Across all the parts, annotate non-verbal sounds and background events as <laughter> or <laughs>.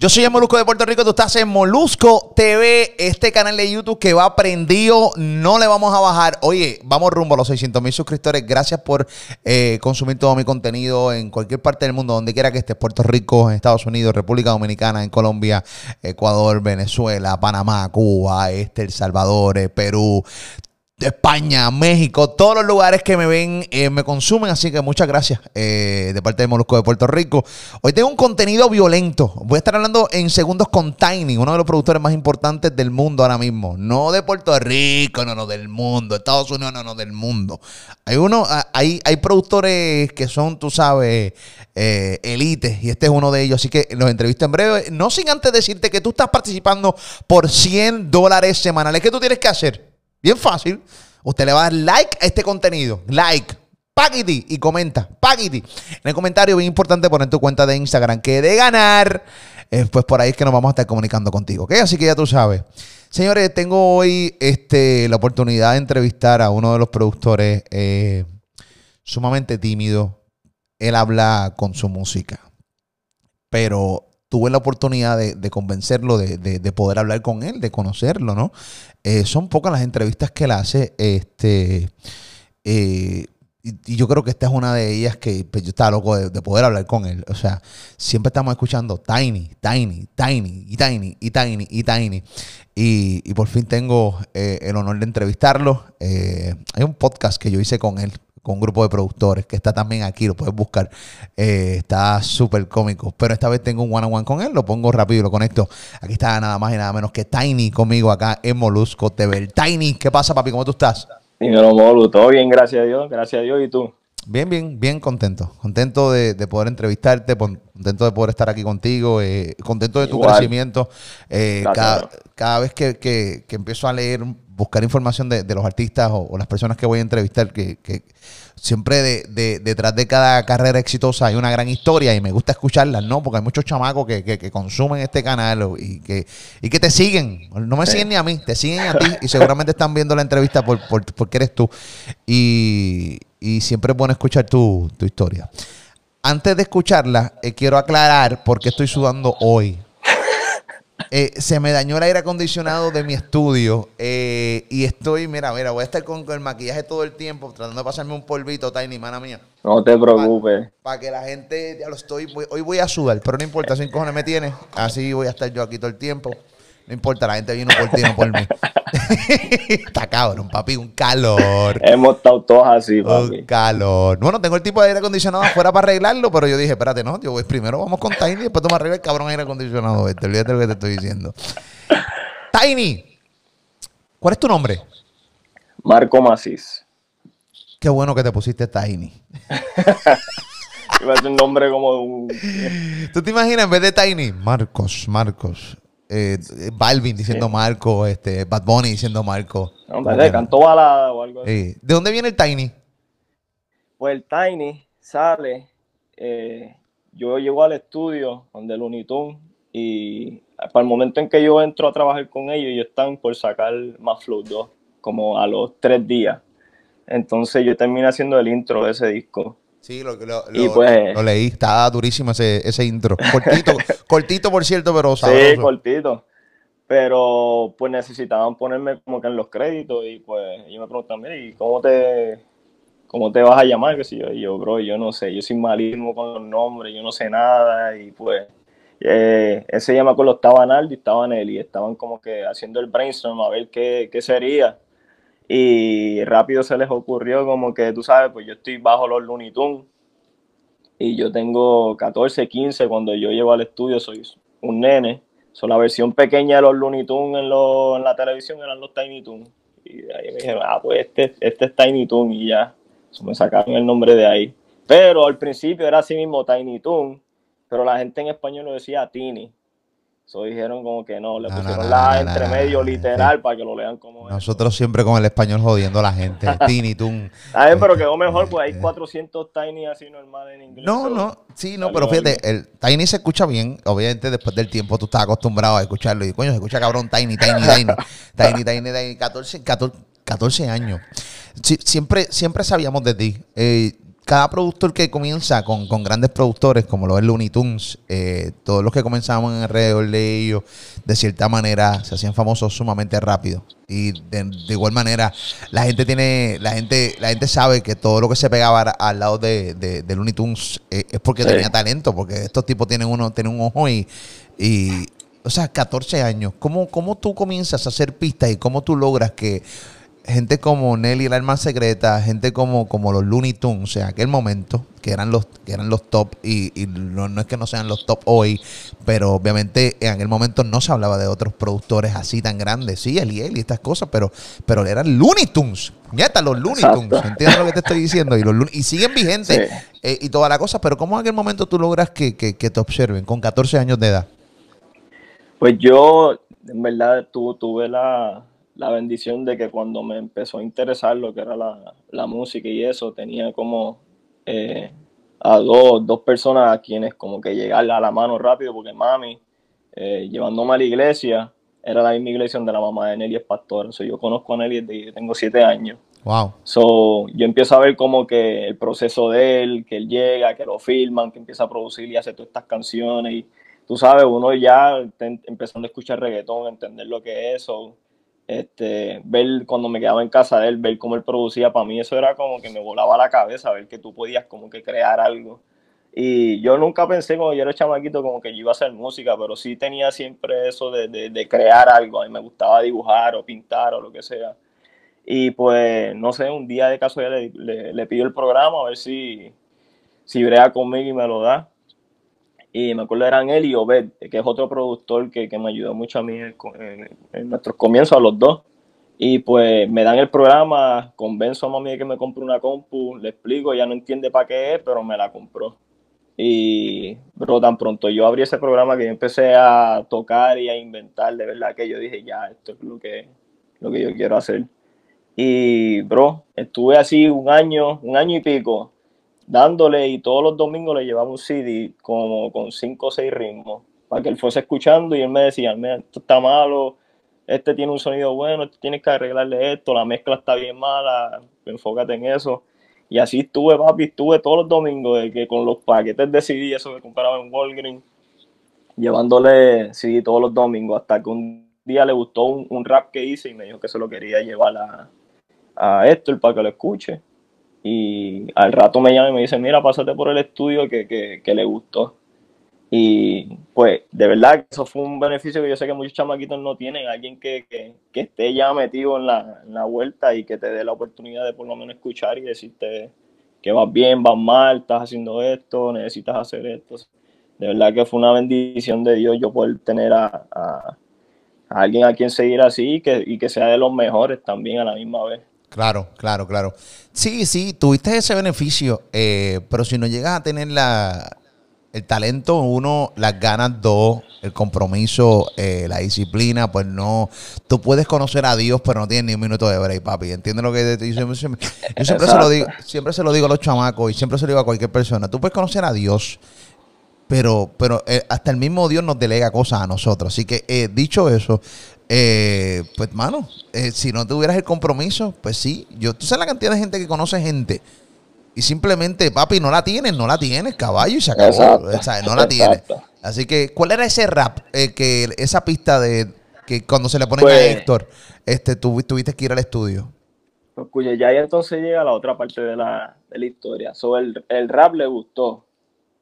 Yo soy el Molusco de Puerto Rico, tú estás en Molusco TV, este canal de YouTube que va prendido, no le vamos a bajar. Oye, vamos rumbo a los 600 mil suscriptores. Gracias por eh, consumir todo mi contenido en cualquier parte del mundo, donde quiera que estés, Puerto Rico, Estados Unidos, República Dominicana, en Colombia, Ecuador, Venezuela, Panamá, Cuba, este, El Salvador, eh, Perú. España, México, todos los lugares que me ven eh, me consumen, así que muchas gracias eh, de parte de Molusco de Puerto Rico. Hoy tengo un contenido violento. Voy a estar hablando en segundos con Tiny, uno de los productores más importantes del mundo ahora mismo. No de Puerto Rico, no, no, del mundo. Estados Unidos, no, no, del mundo. Hay uno, ah, hay, hay productores que son, tú sabes, eh, elites, y este es uno de ellos. Así que los entrevisto en breve. No sin antes decirte que tú estás participando por 100 dólares semanales. ¿Qué tú tienes que hacer? Bien fácil. Usted le va a dar like a este contenido. Like. Paquiti y comenta. Paquiti. En el comentario, bien importante, poner tu cuenta de Instagram. Que de ganar, eh, pues por ahí es que nos vamos a estar comunicando contigo. ¿Ok? Así que ya tú sabes. Señores, tengo hoy este, la oportunidad de entrevistar a uno de los productores eh, sumamente tímido. Él habla con su música. Pero tuve la oportunidad de, convencerlo, de, poder hablar con él, de conocerlo, ¿no? Eh, son pocas las entrevistas que él hace, este, eh, y, yo creo que esta es una de ellas que pues, yo estaba loco de, poder hablar con él. O sea, siempre estamos escuchando Tiny, Tiny, Tiny, y Tiny, y Tiny, y Tiny. Y, por fin tengo eh, el honor de entrevistarlo. hay un podcast que yo hice con él con un grupo de productores que está también aquí, lo puedes buscar. Eh, está súper cómico. Pero esta vez tengo un one on one con él, lo pongo rápido y lo conecto. Aquí está nada más y nada menos que Tiny conmigo acá en Molusco TV. Tiny, ¿qué pasa, papi? ¿Cómo tú estás? Dímelo, Molu, todo bien, gracias a Dios, gracias a Dios y tú. Bien, bien, bien contento. Contento de, poder entrevistarte, contento de poder estar aquí contigo, eh, contento de tu crecimiento. Eh, cada, vez que, que, empiezo a leer, buscar información de, los artistas o, las personas que voy a entrevistar, que, siempre de, detrás de cada carrera exitosa hay una gran historia y me gusta escucharlas, ¿no? Porque hay muchos chamacos que, consumen este canal y que, y que te siguen. No me siguen ni a mí, te siguen a ti y seguramente están viendo la entrevista por, porque eres tú. Y, siempre es bueno escuchar tu, historia. Antes de escucharla, eh, quiero aclarar por qué estoy sudando hoy. <laughs> Eh, se me dañó el aire acondicionado de mi estudio eh, y estoy, mira, mira, voy a estar con, el maquillaje todo el tiempo tratando de pasarme un polvito, Tiny, mana mía. No te preocupes. Para que la gente, ya lo estoy, hoy voy a sudar, pero no importa, sin cojones me tiene, así voy a estar yo aquí todo el tiempo. No importa, la gente vino por ti, no por mí. <laughs> Está cabrón, papi, un calor. Hemos estado todos así, papi. Un calor. Bueno, tengo el tipo de aire acondicionado afuera para arreglarlo, pero yo dije, espérate, no, yo voy primero vamos con Tiny y después tú me arreglas el cabrón aire acondicionado este. Olvídate lo que te estoy diciendo. Tiny, ¿cuál es tu nombre? Marco Macís. Qué bueno que te pusiste Tiny. <laughs> Iba a ser un nombre como un... ¿Tú te imaginas en vez de Tiny? Marcos, Marcos eh, Balvin diciendo Marco, este, Bad Bunny diciendo Marco. No, cantó balada o algo así. ¿De dónde viene el Tiny? Pues el Tiny sale, eh, yo llego al estudio donde el Unitune y para el momento en que yo entro a trabajar con ellos, ellos están por sacar más Flow 2, como a los tres días. Entonces yo termino haciendo el intro de ese disco. Sí, lo, lo, pues, lo, leí. Estaba durísimo ese, ese intro. Cortito, <laughs> cortito por cierto, pero sabroso. Sí, cortito. Pero pues necesitaban ponerme como que en los créditos y pues ellos me preguntan, mira, ¿y cómo te, cómo te vas a llamar? Que si yo, y yo, bro, yo no sé, yo soy malísimo con los nombres, yo no sé nada y pues eh, ese llama con los estaba Naldi estaba Nelly, estaban como que haciendo el brainstorm a ver qué, qué sería y rápido se les ocurrió como que, tú sabes, pues yo estoy bajo los Looney Tunes y yo tengo 14, 15, cuando yo llego al estudio soy un nene. So, la versión pequeña de los Looney Tunes en, en la televisión eran los Tiny Toons. Y ahí me dijeron, ah, pues este, este es Tiny Toon y ya. me sacaron el nombre de ahí. Pero al principio era así mismo Tiny Toon, pero la gente en español lo decía Tini. So dijeron como que no, le No, pusieron no, la no, entre medio literal para que lo lean como es. Nosotros siempre con el español jodiendo a la gente. <laughs> Tini, Tun. A ver, pero quedó mejor, pues hay 400 tiny así normal en inglés. No, no, sí, no, pero fíjate, el Tiny se escucha bien. Obviamente, después del tiempo tú estás acostumbrado a escucharlo. Y coño, se escucha cabrón Tiny, Tiny, Tiny. <laughs> Tiny, Tiny, Tiny. 14, 14, 14 años. Sí, siempre, siempre sabíamos de ti. Eh, cada productor que comienza con, con grandes productores, como lo es Looney Tunes, eh, todos los que comenzábamos en alrededor de ellos, de cierta manera, se hacían famosos sumamente rápido. Y de, de igual manera, la gente tiene, la gente, la gente sabe que todo lo que se pegaba al lado de, de, de Looney Tunes eh, es porque Sí. tenía talento, porque estos tipos tienen uno, tienen un ojo y, y o sea, 14 años. ¿Cómo, ¿Cómo tú comienzas a hacer pistas y cómo tú logras que gente como Nelly la Alma Secreta, gente como, como los Looney Tunes, o sea, en aquel momento, que eran los, que eran los top, y, y no, no es que no sean los top hoy, pero obviamente en aquel momento no se hablaba de otros productores así tan grandes, sí, Eliel y estas cosas, pero, pero eran Looney Tunes, nieta, los Looney. Tunes, ¿entiendes lo que te estoy diciendo? Y, los Looney- y siguen vigentes Sí. eh, y toda la cosa, pero ¿cómo en aquel momento tú logras que, que, que te observen con 14 años de edad? Pues yo, en verdad, tu- tuve la, la bendición de que cuando me empezó a interesar lo que era la, la música y eso, tenía como eh, a dos, dos personas a quienes como que llegarle a la mano rápido, porque mami, eh, llevándome a la iglesia, era la misma iglesia donde la mamá de Nelly es pastora. O sea, yo conozco a Nelly desde que tengo siete años. Wow. So, yo empiezo a ver como que el proceso de él, que él llega, que lo filman, que empieza a producir y hace todas estas canciones. Y tú sabes, uno ya empezando a escuchar reggaetón, entender lo que es eso. Este, ver cuando me quedaba en casa de él, ver cómo él producía, para mí eso era como que me volaba la cabeza, ver que tú podías como que crear algo. Y yo nunca pensé cuando yo era chamaquito como que yo iba a hacer música, pero sí tenía siempre eso de, de, de crear algo. A mí me gustaba dibujar o pintar o lo que sea. Y pues, no sé, un día de casualidad le, le, le pido el programa a ver si, si brea conmigo y me lo da. Y me acuerdo eran él y Obed, que es otro productor que, que me ayudó mucho a mí en, en- en nuestros comienzos, a los dos. Y pues me dan el programa, convenzo a mami de que me compre una compu, le explico, ya no entiende para qué es, pero me la compró. Y, bro, tan pronto yo abrí ese programa que yo empecé a tocar y a inventar, de verdad que yo dije, ya, esto es lo que, lo que yo quiero hacer. Y, bro, estuve así un año, un año y pico, dándole y todos los domingos le llevaba un CD como con cinco o seis ritmos para que él fuese escuchando y él me decía, "Mira, esto está malo, este tiene un sonido bueno, tienes que arreglarle esto, la mezcla está bien mala, enfócate en eso. Y así estuve, papi, estuve todos los domingos de que con los paquetes de CD, eso que compraba en Walgreens, llevándole CD todos los domingos, hasta que un día le gustó un, un rap que hice y me dijo que se lo quería llevar a, a Héctor para que lo escuche. Y al rato me llama y me dice, mira, pásate por el estudio que, que, que le gustó. Y pues de verdad que eso fue un beneficio que yo sé que muchos chamaquitos no tienen, alguien que, que, esté ya metido en la, en la vuelta y que te dé la oportunidad de por lo menos escuchar y decirte que vas bien, vas mal, estás haciendo esto, necesitas hacer esto. De verdad que fue una bendición de Dios yo poder tener a, a, alguien a quien seguir así que, y que sea de los mejores también a la misma vez. Claro, claro, claro. Sí, sí, tuviste ese beneficio, eh, pero si no llegas a tener la, el talento, uno, las ganas, dos, el compromiso, eh, la disciplina, pues no, tú puedes conocer a Dios, pero no tienes ni un minuto de break, papi. ¿Entiendes lo que te? Siempre- Yo siempre se lo digo, siempre se lo digo a los chamacos y siempre se lo digo a cualquier persona. Tú puedes conocer a Dios, pero, pero eh, hasta el mismo Dios nos delega cosas a nosotros. Así que, eh, dicho eso, eh, pues, mano, eh, si no tuvieras el compromiso, pues sí. Yo, tú sabes la cantidad de gente que conoce gente y simplemente, papi, no la tienes, no la tienes, caballo, y se acabó. Exacto. O sea, no la <laughs> tienes. Así que, ¿cuál era ese rap? eh, que esa pista de que cuando se le ponen a Pues- Héctor, este, tú tuviste que ir al estudio. Pues, cuya, ya ahí entonces llega la otra parte de la, de la historia. So, el, el rap le gustó.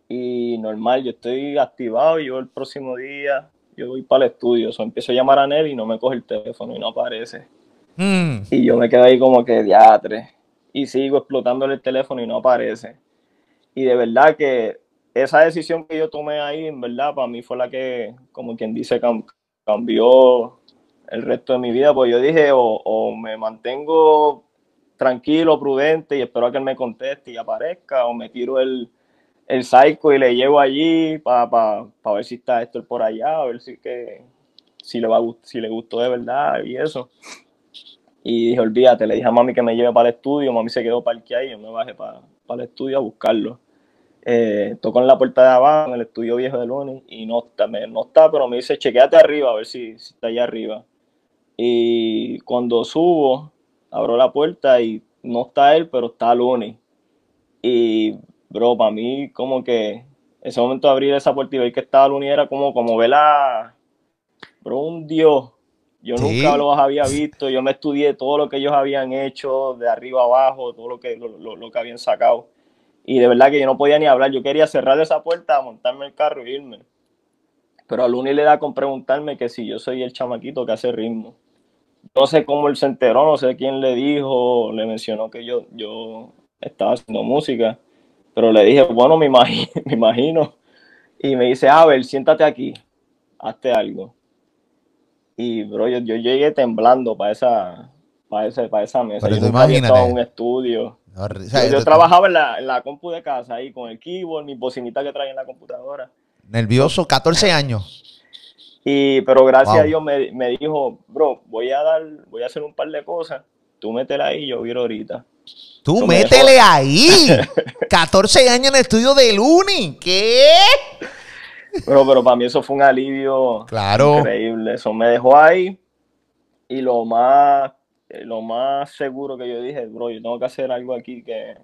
Y normal, yo estoy activado yo el próximo día, yo voy para el estudio. So, empiezo a llamar a Nelly y no me coge el teléfono y no aparece. Mm, Y yo me quedo ahí como que diatre. Y sigo explotándole el teléfono y no aparece. Y de verdad que esa decisión que yo tomé ahí, en verdad, para mí fue la que, como quien dice, cam- cambió el resto de mi vida. Pues yo dije, o, o me mantengo tranquilo, prudente y espero a que él me conteste y aparezca, o me tiro el, el psycho y le llevo allí para pa, pa ver si está Héctor por allá, a ver si que si le va si le gustó de verdad y eso. Y dije, olvídate, le dije a mami que me lleve para el estudio, mami se quedó parqueada y yo me bajé para, para el estudio a buscarlo. Eh, tocó en la puerta de abajo, en el estudio viejo de Luni, y no está, me- no está, pero me dice, chequéate arriba, a ver si, si está allá arriba. Y cuando subo, abro la puerta y no está él, pero está Luni. Y, bro, para mí, como que ese momento de abrir esa puerta y ver que estaba Luni era como, como ver a, bro, un dios. Yo Sí. nunca los había visto, yo me estudié todo lo que ellos habían hecho, de arriba abajo, todo lo que, lo, lo- lo que habían sacado. Y de verdad que yo no podía ni hablar, yo quería cerrar esa puerta, montarme el carro y irme. Pero a Luni le da con preguntarme que si yo soy el chamaquito que hace ritmo. No sé cómo él se enteró, no sé quién le dijo, le mencionó que yo, yo estaba haciendo música. Pero le dije, bueno, me imagino, <laughs> me imagino. Y me dice, a ver, siéntate aquí, hazte algo. Y, bro, yo, yo llegué temblando para esa, para esa, para esa mesa. Pero yo nunca había estado en imagínate. un estudio. O Yo, sea, yo tú- trabajaba en la, en la compu de casa ahí con el keyboard, mi bocinita que traía en la computadora. Nervioso, 14 años. Y, pero gracias Wow. a Dios me, me dijo, bro, voy a dar, voy a hacer un par de cosas. Tú métela ahí y yo viro ahorita. Tú métele ahí. <laughs> 14 años en el estudio de Luni. ¿Qué? Pero, pero para mí eso fue un alivio Claro. increíble. Eso me dejó ahí. Y lo más, eh, lo más seguro que yo dije, bro, yo tengo que hacer algo aquí que,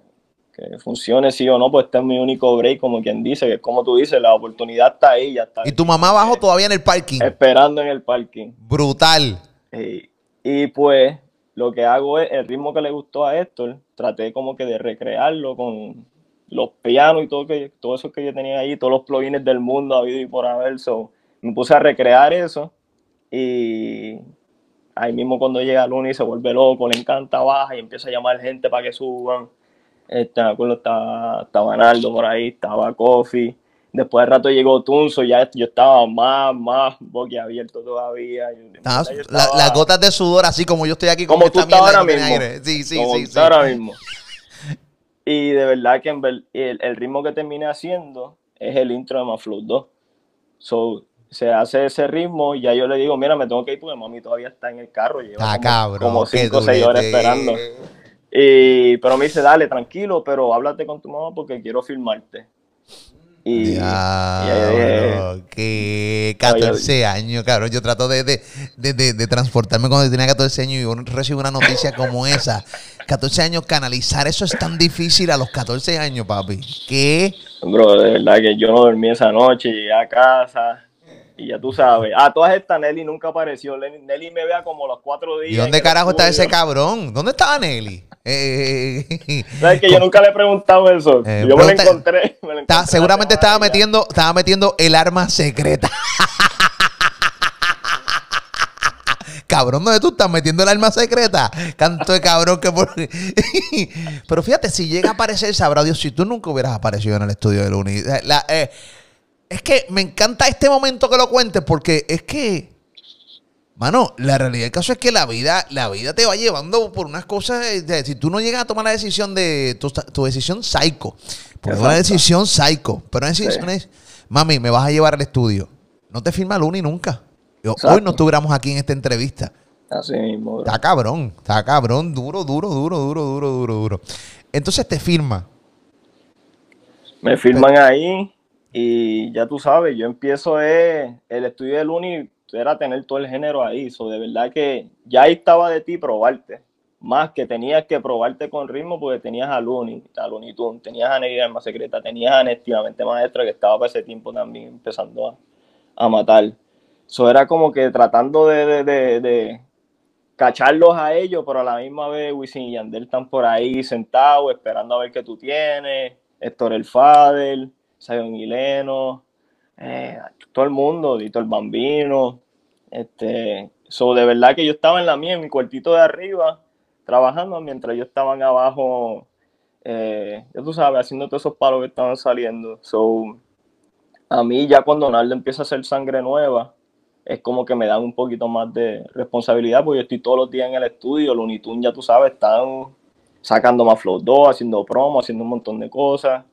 que funcione sí o no, pues este es mi único break, como quien dice, que como tú dices, la oportunidad está ahí, ya está. Y tu mamá abajo todavía en el parking. Esperando en el parking. Brutal. Y, y pues lo que hago es el ritmo que le gustó a Héctor, traté como que de recrearlo con los pianos y todo, que, todo eso que yo tenía ahí, todos los plugins del mundo habido y por haber. So, me puse a recrear eso y ahí mismo cuando llega Luni se vuelve loco, le encanta, baja y empieza a llamar gente para que suban. Este, me acuerdo, estaba, estaba Naldo por ahí, estaba Kofi. Después de rato llegó Tunzo, ya yo estaba más, más boquiabierto todavía. Yo- Estabas- yo la- estaba- las gotas de sudor, así como yo estoy aquí con como tú estás ahora mismo. aire. Sí, sí, como sí. sí. ahora mismo. <laughs> Y de verdad que el, el ritmo que terminé haciendo es el intro de Maflow 2. So, se hace ese ritmo y ya yo le digo, mira, me tengo que ir porque mami todavía está en el carro. Lleva Ah, como, cabrón. como cinco o seis horas esperando. Y, pero me dice, dale, tranquilo, pero háblate con tu mamá porque quiero filmarte. Y, y dije, Diablo, que 14 años, cabrón. Yo trato de, de, de, de- de transportarme cuando tenía 14 años y uno recibe una noticia como esa. 14 años, canalizar eso es tan difícil a los 14 años, papi. ¿Qué? Bro, de verdad que yo no dormí esa noche, llegué a casa y ya tú sabes. Ah, todas estas Nelly nunca apareció. Nelly, me vea como los cuatro días. ¿Y dónde carajo está ese cabrón? ¿Dónde estaba Nelly? <laughs> Eh, ¿Sabes que yo nunca le he preguntado eso? Eh, yo me lo encontré. me lo seguramente estaba metiendo, estaba metiendo el arma secreta. <laughs> Cabrón, ¿dónde tú estás metiendo el arma secreta? Canto de cabrón que por... <laughs> Pero fíjate, si llega a aparecer, sabrá Dios si tú nunca hubieras aparecido en el estudio de Luni. Eh, la- eh, es que me encanta este momento que lo cuentes porque es que, mano, la realidad del caso es que la vida, la vida te va llevando por unas cosas. de- si tú no llegas a tomar la decisión de tu, tu decisión psycho, porque una decisión psycho, pero una decisión Sí. es, mami, me vas a llevar al estudio. No te firma Luni nunca. Yo, hoy no estuviéramos aquí en esta entrevista. Así mismo, bro. Está cabrón, está cabrón, duro, duro, duro, duro, duro, duro, duro. Entonces te firma. Me firman ahí y ya tú sabes, yo empiezo eh, el estudio del Uni era tener todo el género ahí. So, de verdad que ya ahí estaba de ti probarte. Más que tenías que probarte con ritmo porque tenías a Luni, a Looney Tunes, tenías a Negra Alma Secreta, tenías a Nestivamente Maestra que estaba para ese tiempo también empezando a, a matar. Eso era como que tratando de, de, de- cacharlos a ellos, pero a la misma vez Wisin y Yandel están por ahí sentados esperando a ver qué tú tienes. Héctor el Fader, Zion Hileno, eh, todo el mundo, Dito el Bambino. Este, so, de verdad que yo estaba en la mía, en mi cuartito de arriba, trabajando mientras ellos estaban abajo, eh, ya tú sabes, haciendo todos esos palos que estaban saliendo. So, a mí ya cuando Naldo empieza a hacer sangre nueva, es como que me dan un poquito más de responsabilidad, porque yo estoy todos los días en el estudio, Looney Tunes, ya tú sabes, están sacando más Flow 2, haciendo promo, haciendo un montón de cosas.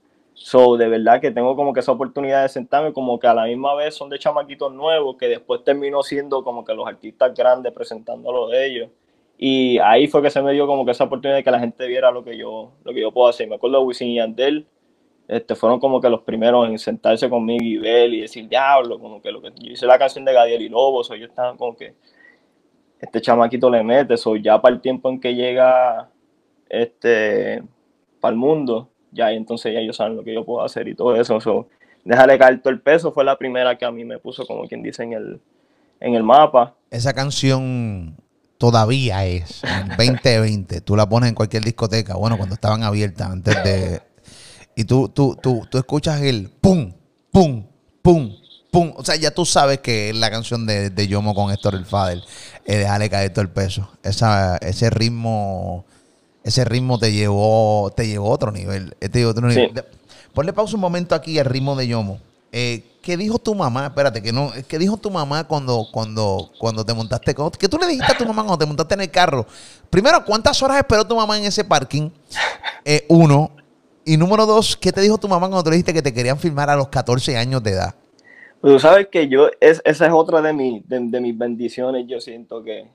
So, de verdad que tengo como que esa oportunidad de sentarme, como que a la misma vez son de chamaquitos nuevos, que después terminó siendo como que los artistas grandes presentando lo de ellos. Y ahí fue que se me dio como que esa oportunidad de que la gente viera lo que yo, lo que yo puedo hacer. Me acuerdo de Wisin y Yandel, este, fueron como que los primeros en sentarse conmigo y ver y decir, diablo, como que lo que yo hice la canción de Gadiel y Lobos, o ellos estaban como que este chamaquito le mete, eso ya para el tiempo en que llega este para el mundo, ya entonces ya ellos saben lo que yo puedo hacer y todo eso. So, déjale caer todo el peso fue la primera que a mí me puso como quien dice en el, en el mapa. Esa canción todavía es en <laughs> 2020. tú la pones en cualquier discoteca, bueno, cuando estaban abiertas antes de... Y tú, tú, tú, tú escuchas el pum, pum, pum, pum. O sea, ya tú sabes que es la canción de, de Yomo con Héctor el Fader. Eh, déjale caer todo el peso. Esa, ese ritmo ese ritmo te llevó, te llevó a otro nivel. Te otro nivel. Ponle pausa un momento aquí al ritmo de Yomo. Eh, ¿Qué dijo tu mamá? Espérate, que no. ¿Qué dijo tu mamá cuando, cuando, cuando te montaste? ¿Qué tú le dijiste a tu mamá cuando te montaste en el carro? Primero, ¿cuántas horas esperó tu mamá en ese parking? Eh, uno. Y número dos, ¿qué te dijo tu mamá cuando te dijiste que te querían filmar a los 14 años de edad? Pues tú sabes que yo, es, esa es otra de, mi, de mis bendiciones. Yo siento que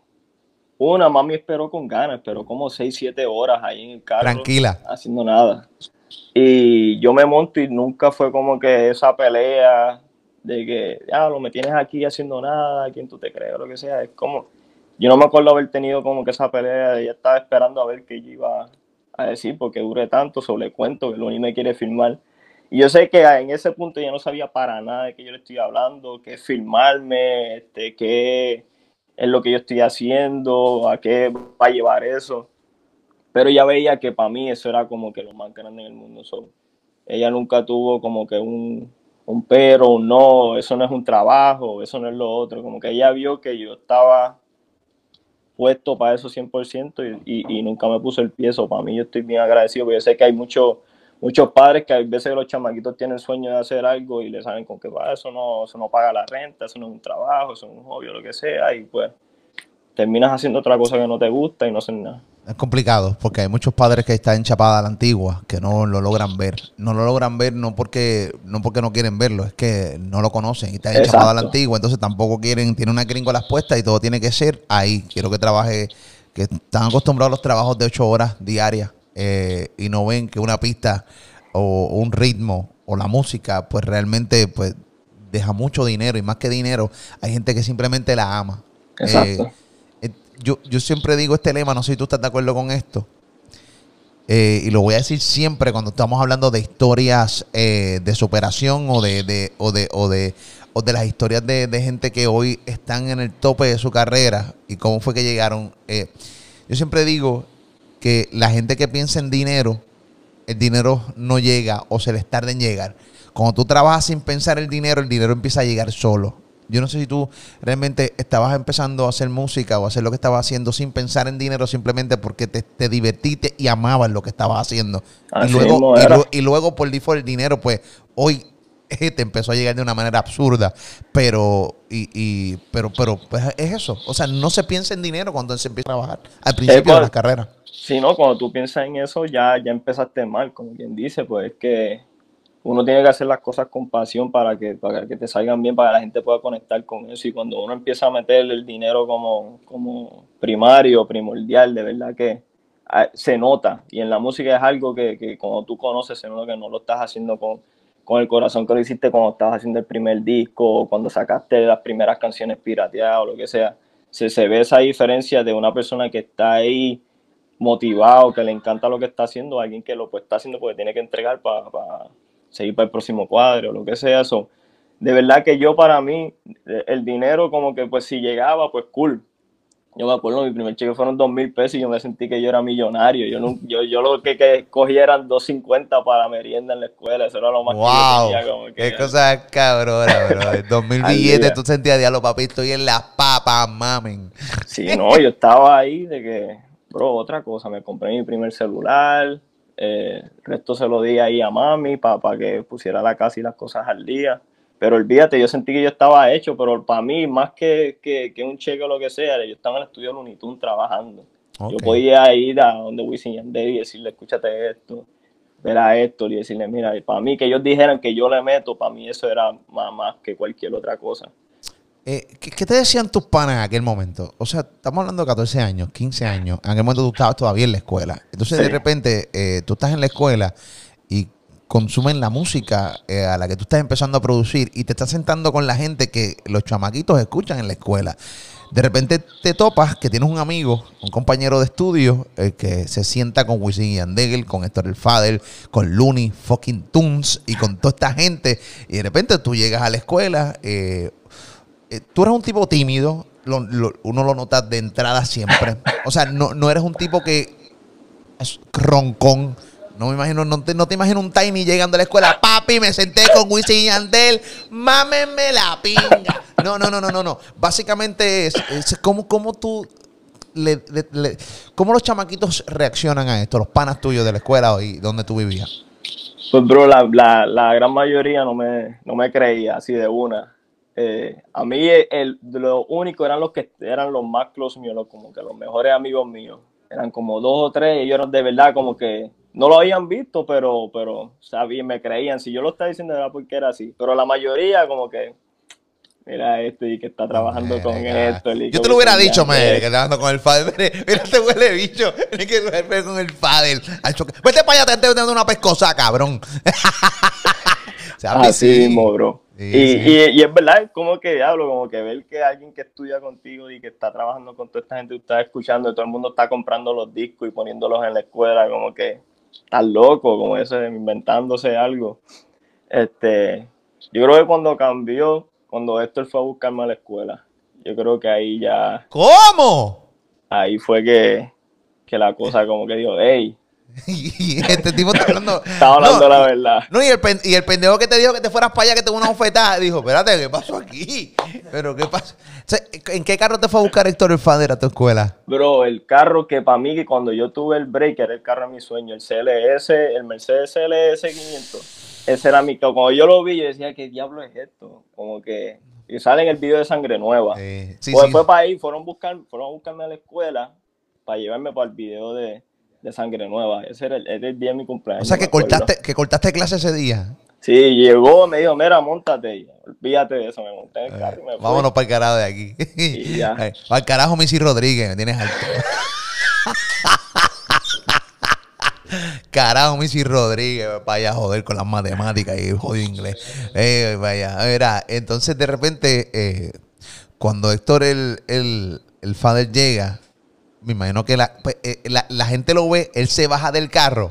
una, mami esperó con ganas, esperó como 6, 7 horas ahí en el carro. Tranquila. Haciendo nada. Y yo me monto y nunca fue como que esa pelea de que, ya, lo me tienes aquí haciendo nada, quién tú te crees, o lo que sea. Es como, yo no me acuerdo haber tenido como que esa pelea, ella estaba esperando a ver qué yo iba a decir, porque dure tanto, sobre cuento, que lo único me quiere filmar. Y yo sé que en ese punto ya no sabía para nada de qué yo le estoy hablando, qué filmarme, este, qué es lo que yo estoy haciendo, a qué va a llevar eso. Pero ella veía que para mí eso era como que lo más grande en el mundo. ella nunca tuvo como que un, un pero, un no, eso no es un trabajo, eso no es lo otro. Como que ella vio que yo estaba puesto para eso 100% y, y, y nunca me puso el pie. Eso para mí yo estoy bien agradecido, porque yo sé que hay muchos muchos padres que a veces los chamaquitos tienen sueño de hacer algo y le saben con que va, eso no, eso no paga la renta, eso no es un trabajo, eso es un hobby o lo que sea, y pues terminas haciendo otra cosa que no te gusta y no hacen nada. Es complicado porque hay muchos padres que están enchapadas a la antigua que no lo logran ver. No lo logran ver no porque no porque no quieren verlo, es que no lo conocen y están enchapadas a la antigua. Entonces tampoco quieren, tiene una gringo a las puestas y todo tiene que ser ahí. Quiero que trabaje, que están acostumbrados a los trabajos de ocho horas diarias eh, y no ven que una pista o un ritmo o la música, pues realmente pues deja mucho dinero y más que dinero, hay gente que simplemente la ama. Exacto. Eh, yo, yo siempre digo este lema, no sé si tú estás de acuerdo con esto. Eh, y lo voy a decir siempre cuando estamos hablando de historias de superación o de, de, o de, o de, o de las historias de, de, gente que hoy están en el tope de su carrera y cómo fue que llegaron. yo siempre digo que la gente que piensa en dinero, el dinero no llega o se les tarda en llegar. Cuando tú trabajas sin pensar el dinero, el dinero empieza a llegar solo. Yo no sé si tú realmente estabas empezando a hacer música o hacer lo que estabas haciendo sin pensar en dinero, simplemente porque te, te divertiste y amabas lo que estabas haciendo. y luego, y, luego, por default el dinero, pues hoy <laughs> te empezó a llegar de una manera absurda. Pero, y, pero, pero pues es eso. O sea, no se piensa en dinero cuando se empieza a trabajar al principio de la carrera. Sí, no, cuando tú piensas en eso ya, ya empezaste mal, como quien dice, pues es que uno tiene que hacer las cosas con pasión para que, para que te salgan bien, para que la gente pueda conectar con eso. Y cuando uno empieza a meter el dinero como, como primario, primordial, de verdad que ah, se nota. Y en la música es algo que, que cuando tú conoces, se nota que no lo estás haciendo con, con el corazón que lo hiciste cuando estabas haciendo el primer disco, o cuando sacaste las primeras canciones pirateadas o lo que sea. Se, se ve esa diferencia de una persona que está ahí motivado, que le encanta lo que está haciendo, alguien que lo pues, está haciendo porque tiene que entregar para seguir para el próximo cuadro, o lo que sea. eso de verdad que yo para mí, el dinero como que pues si llegaba, pues cool. Yo me acuerdo, mi primer cheque fueron dos mil pesos y yo me sentí que yo era millonario. Yo, no, yo, yo lo que, que cogí eran 250 para merienda en la escuela. Eso era lo más wow. que yo tenía. Qué cosa cabrona, bro. <laughs> Dos mil billetes, tú sentías, diablo, papi, estoy en las papas, mamen. Sí, no, yo estaba ahí de que Bro, otra cosa, me compré mi primer celular, eh, el resto se lo di ahí a mami para que pusiera la casa y las cosas al día. Pero olvídate, yo sentí que yo estaba hecho, pero para mí, más que, que, que un cheque o lo que sea, yo estaba en el estudio de Looney trabajando. Yo podía ir a donde Wisin Yandel y decirle, escúchate esto. ver a Héctor y decirle, mira, para mí que ellos dijeran que yo le meto, para mí eso era más, más que cualquier otra cosa. Eh, ¿qué, qué te decían tus panas en aquel momento? O sea, estamos hablando de 14 años, 15 años. En aquel momento tú estabas todavía en la escuela. Entonces, de repente, eh, tú estás en la escuela y consumen la música eh, a la que tú estás empezando a producir y te estás sentando con la gente que los chamaquitos escuchan en la escuela. De repente te topas que tienes un amigo, un compañero de estudio, eh, que se sienta con Wisin y Yandel, con Héctor el Fader, con Looney, fucking Tunes y con toda esta gente. Y de repente tú llegas a la escuela, eh, eh, tú eres un tipo tímido, uno lo nota de entrada siempre. O sea, no, no eres un tipo que es roncón. No me imagino, no te, no te imagino un Tiny llegando a la escuela, papi, me senté con Wisin y Yandel, mámenme la pinga. No, no, no, no, no, no. Básicamente es, es como, como tú, le- cómo los chamaquitos reaccionan a esto, los panas tuyos de la escuela y donde tú vivías. Pues, bro, la, la, la gran mayoría no me, no me creía así de una. Eh, a mí el, lo único eran los que eran los más close míos, los- como que los mejores amigos míos. Eran como dos o tres, y ellos eran de verdad como que no lo habían visto, pero, pero sabían, me creían. Si yo lo estaba diciendo era porque era así. Pero la mayoría como que, mira este y que está trabajando con esto. Yo te lo hubiera dicho, me, Yandel. que trabajando con el Fader. Mire, <laughs> mira este huele bicho. Tiene que ver con el Fader. Vete para allá, te estoy dando una pescosa, cabrón. <laughs> O sea, Así sí. mismo, bro. Sí, y, sí. Y, y es verdad, como que diablo, como que ver que alguien que estudia contigo y que está trabajando con toda esta gente, tú estás escuchando y todo el mundo está comprando los discos y poniéndolos en la escuela, como que estás loco, como ese, inventándose algo. Este, yo creo que cuando cambió, cuando Héctor fue a buscarme a la escuela, yo creo que ahí ya, ¿Cómo? ahí fue que, que la cosa como que dijo, hey, <laughs> Y este tipo está hablando. <laughs> estaba hablando no, la verdad. No, y el, y el pendejo que te dijo que te fueras para allá, que te una oferta, dijo, espérate, ¿qué pasó aquí? Pero, ¿qué pasó? O sea, ¿En qué carro te fue a buscar Héctor el Fader a tu escuela? Bro, el carro que para mí, que cuando yo tuve el break, era el carro de mi sueño, el CLS, el Mercedes CLS 500. Ese era mi carro. Cuando yo lo vi, yo decía, ¿qué diablo es esto? Como que. Y sale en el video de Sangre Nueva. Eh, sí, pues sí. después para ahí, fueron, buscar, fueron a buscarme a la escuela para llevarme para el video de, de Sangre Nueva. Ese era el, era el día de mi cumpleaños. O sea, que cortaste, que cortaste clase ese día. Sí, llegó, me dijo, mira, montate. Olvídate de eso, me monté en el carro y me fui. Vámonos para el carajo de aquí. Y ya. <laughs> Ay, Para el carajo, Missy Rodríguez, me tienes alto. <laughs> Carajo, Missy Rodríguez, vaya a joder con las matemáticas y jodido inglés. Eh, vaya, verá, entonces de repente, eh, cuando Héctor el, el, el father llega, me imagino que la, pues, eh, la, la gente lo ve, él se baja del carro.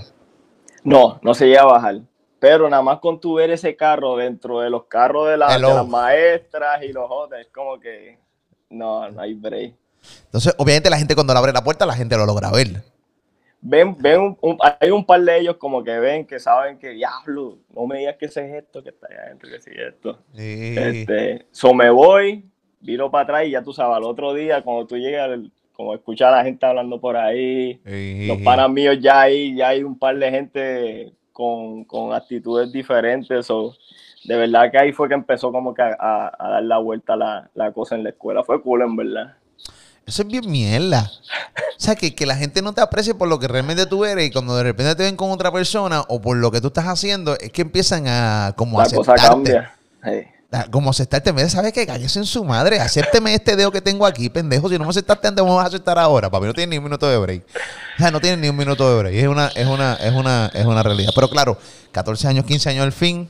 No, no se llega a bajar. Pero nada más con tu ver ese carro dentro de los carros de, la- de Hello. las maestras y los otros, es como que no, no hay break. Entonces, obviamente la gente cuando le abre la puerta, la gente lo logra ver. Ven, ven un- un- hay un par de ellos como que ven, que saben que diablo, no me digas que ese es esto, que está allá adentro, que sí es esto. Sí. Este, so me voy, viro para atrás y ya tú sabes, al otro día cuando tú llegas, al- como escuchar a la gente hablando por ahí, los panas míos ya hay, ya hay un par de gente con, con actitudes diferentes. o de verdad que ahí fue que empezó como que a, a- a dar la vuelta la, la cosa en la escuela. Fue cool, en verdad. Eso es bien mierda. O sea, que, que la gente no te aprecie por lo que realmente tú eres y cuando de repente te ven con otra persona o por lo que tú estás haciendo, es que empiezan a como La cosa aceptarte. cambia. Sí. A- Como vez de, ¿sabes qué? Cállese en su madre. Acépteme este dedo que tengo aquí, pendejo. Si no me aceptaste antes, me vas a aceptar ahora. Para mí no tiene ni un minuto de break. O sea, no tiene ni un minuto de break. Es una, es una, es una, es una realidad. Pero claro, 14 años, 15 años al fin,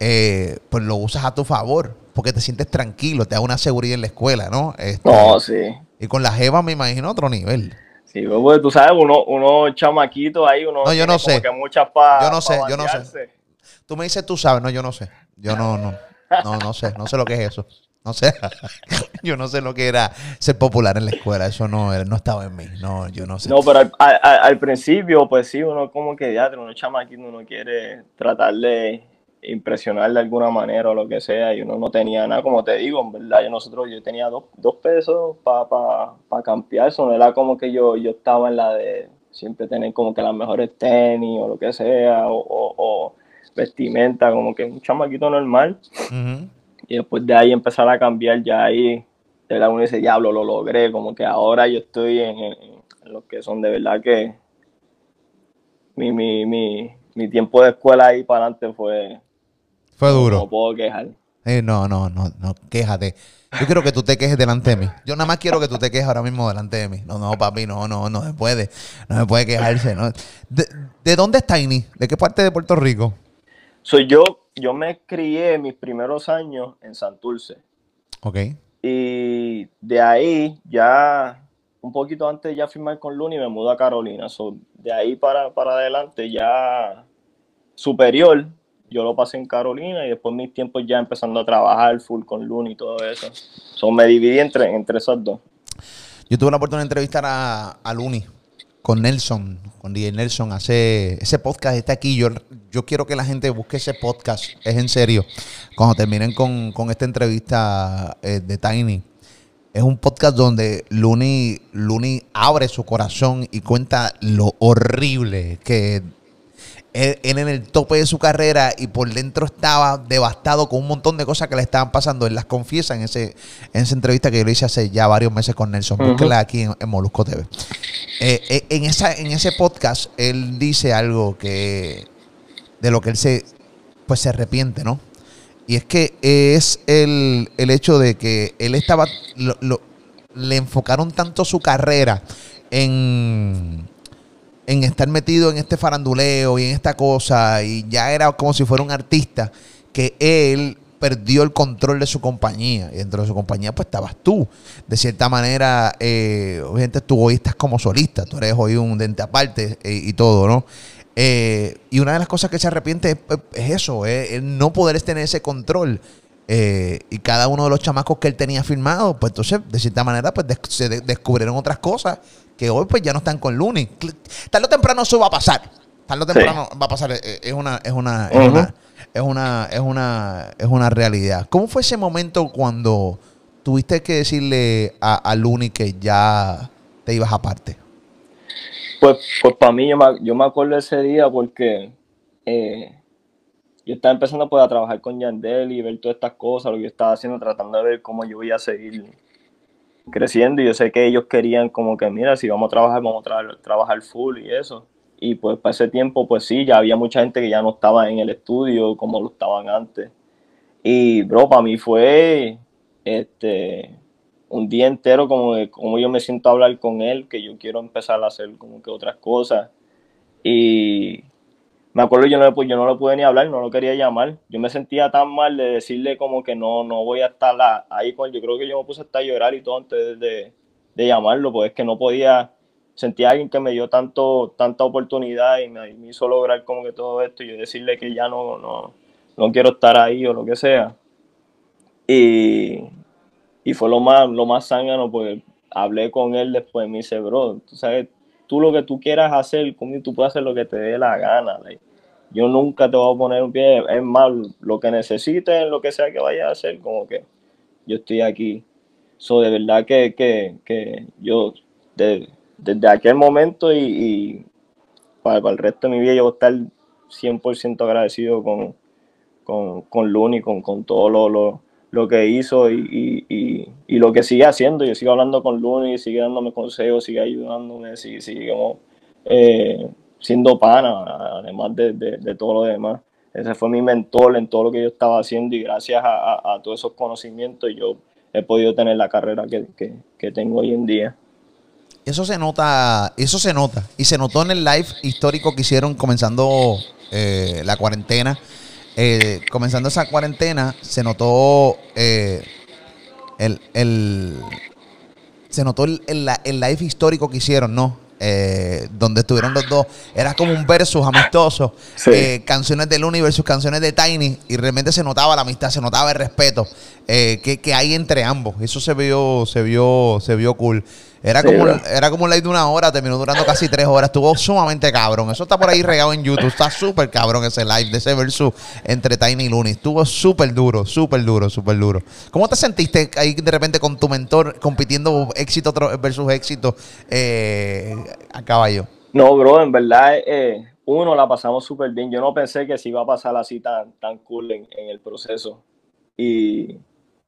eh, pues lo usas a tu favor. Porque te sientes tranquilo, te da una seguridad en la escuela, ¿no? Este, No, sí. y con la jeva me imagino otro nivel. Sí, pues, pues, tú sabes, uno, uno chamaquito ahí, uno No, yo no sé. que muchas pa, Yo no sé, yo no sé. Tú me dices, tú sabes, no, yo no sé. Yo no, no, no, no sé, no sé lo que es eso. No sé. <laughs> yo no sé lo que era ser popular en la escuela. Eso no, era- no estaba en mí. No, yo no sé. No, pero al principio, pues sí, uno como que ya, uno chamaquito, uno quiere tratar de impresionar de alguna manera o lo que sea, y uno no tenía nada, como te digo, en verdad, yo nosotros, yo tenía dos, dos pesos para pa, pa campear, eso no era como que yo, yo estaba en la de siempre tener como que las mejores tenis o lo que sea, o, o- o vestimenta, como que un chamaquito normal, y después de ahí empezar a cambiar, ya ahí, de verdad uno dice, diablo, lo logré, como que ahora yo estoy en, en- en lo que son de verdad que mi, mi, mi, mi tiempo de escuela ahí para adelante fue... Fue duro. No puedo quejar. Eh, no, no, no, no, quéjate. Yo quiero que tú te quejes delante de mí. Yo nada más quiero que tú te quejes ahora mismo delante de mí. No, no, papi, no, no, no se puede. No se puede quejarse. No. ¿De, de dónde es Tiny? ¿De qué parte de Puerto Rico? Soy yo, yo me crié mis primeros años en Santurce. Ok. Y de ahí ya, un poquito antes de ya firmar con Luni, me mudé a Carolina. So, de ahí para, para adelante ya superior, yo lo pasé en Carolina y después mis tiempos ya empezando a trabajar full con Luni y todo eso. So, me dividí entre, entre esos dos. Yo tuve la oportunidad de entrevistar a, a Luni con Nelson, con DJ Nelson, hace ese podcast está aquí. Yo, yo quiero que la gente busque ese podcast, es en serio. Cuando terminen con, con esta entrevista eh, de Tiny, es un podcast donde Luni, Luni abre su corazón y cuenta lo horrible que él, él en el tope de su carrera y por dentro estaba devastado con un montón de cosas que le estaban pasando. Él las confiesa en, ese, en esa entrevista que yo le hice hace ya varios meses con Nelson. Ujú. Búsquela aquí en, en Molusco TV. Eh, eh, en, esa, en ese podcast, él dice algo que de lo que él se, pues se arrepiente, ¿no? Y es que es el, el hecho de que él estaba, lo- lo- le enfocaron tanto su carrera en, en estar metido en este faranduleo y en esta cosa, y ya era como si fuera un artista, que él perdió el control de su compañía. Y dentro de su compañía, pues estabas tú. De cierta manera, eh, obviamente tú hoy estás como solista, tú eres hoy un dente aparte eh, y todo, ¿no? Eh, y una de las cosas que se arrepiente es, es eso, es el no poder tener ese control. Eh, y cada uno de los chamacos que él tenía firmado, pues entonces, de cierta manera, pues se de- descubrieron otras cosas que hoy pues ya no están con Looney. Tarde o temprano eso va a pasar. Tarde o Sí. temprano va a pasar. Eh, Es una, es una, es una, es una, es una, es una realidad. ¿Cómo fue ese momento cuando tuviste que decirle a, a Looney que ya te ibas aparte? Pues, pues para mí, yo me, yo me acuerdo de ese día porque eh, yo estaba empezando pues, a trabajar con Yandel y ver todas estas cosas, lo que yo estaba haciendo, tratando de ver cómo yo iba a seguir creciendo. Y yo sé que ellos querían como que, mira, si vamos a trabajar, vamos a tra- trabajar full y eso. Y pues para ese tiempo, pues sí, ya había mucha gente que ya no estaba en el estudio como lo estaban antes. Y, bro, para mí fue este, un día entero como de cómo yo me siento a hablar con él, que yo quiero empezar a hacer como que otras cosas. Y me acuerdo yo no, le, pu- yo no lo pude ni hablar, no lo quería llamar. Yo me sentía tan mal de decirle como que no, no voy a estar ahí con. Yo creo que yo me puse hasta a llorar y todo antes de, de llamarlo, pues es que no podía, sentía a alguien que me dio tanto, tanta oportunidad y me, hizo lograr como que todo esto y yo decirle que ya no, no, no quiero estar ahí o lo que sea. Y, y fue lo más, lo más porque hablé con él después, me dice, bro, tú sabes, tú lo que tú quieras hacer conmigo, tú puedes hacer lo que te dé la gana. yo nunca te voy a poner un pie, es más, lo que necesites, lo que sea que vayas a hacer, como que yo estoy aquí. So, de verdad que, que, que yo, de- desde aquel momento y, para, el resto de mi vida, yo voy a estar 100% agradecido con, con, con Looney, con, con todo lo, lo, lo que hizo y, y, y, lo que sigue haciendo. Yo sigo hablando con Looney, sigue dándome consejos, sigue ayudándome, sigue, sigue como, eh, siendo pana, además de, de, de todo lo demás. Ese fue mi mentor en todo lo que yo estaba haciendo y gracias a, a, a todos esos conocimientos yo he podido tener la carrera que, que, que tengo hoy en día. Eso se nota, eso se nota. Y se notó en el live histórico que hicieron comenzando eh, la cuarentena. Eh, comenzando esa cuarentena, se notó eh, el, el- se notó el, el, el live histórico que hicieron, ¿no? Eh, donde estuvieron los dos. Era como un versus amistoso. Sí. Eh, canciones de Looney versus canciones de Tiny. Y realmente se notaba la amistad, se notaba el respeto que, que hay entre ambos. Eso se vio, se vio, se vio cool. Era, Sí, como, bro. era como un live de una hora, terminó durando casi tres horas. Estuvo sumamente cabrón. Eso está por ahí regado en YouTube. Está súper cabrón ese live de ese versus entre Tiny y Looney. Estuvo súper duro, súper duro, súper duro. ¿Cómo te sentiste ahí de repente con tu mentor compitiendo éxito versus éxito eh, a caballo? No, bro, en verdad, eh, uno la pasamos súper bien. Yo no pensé que se iba a pasar así tan, tan cool en, en el proceso. Y,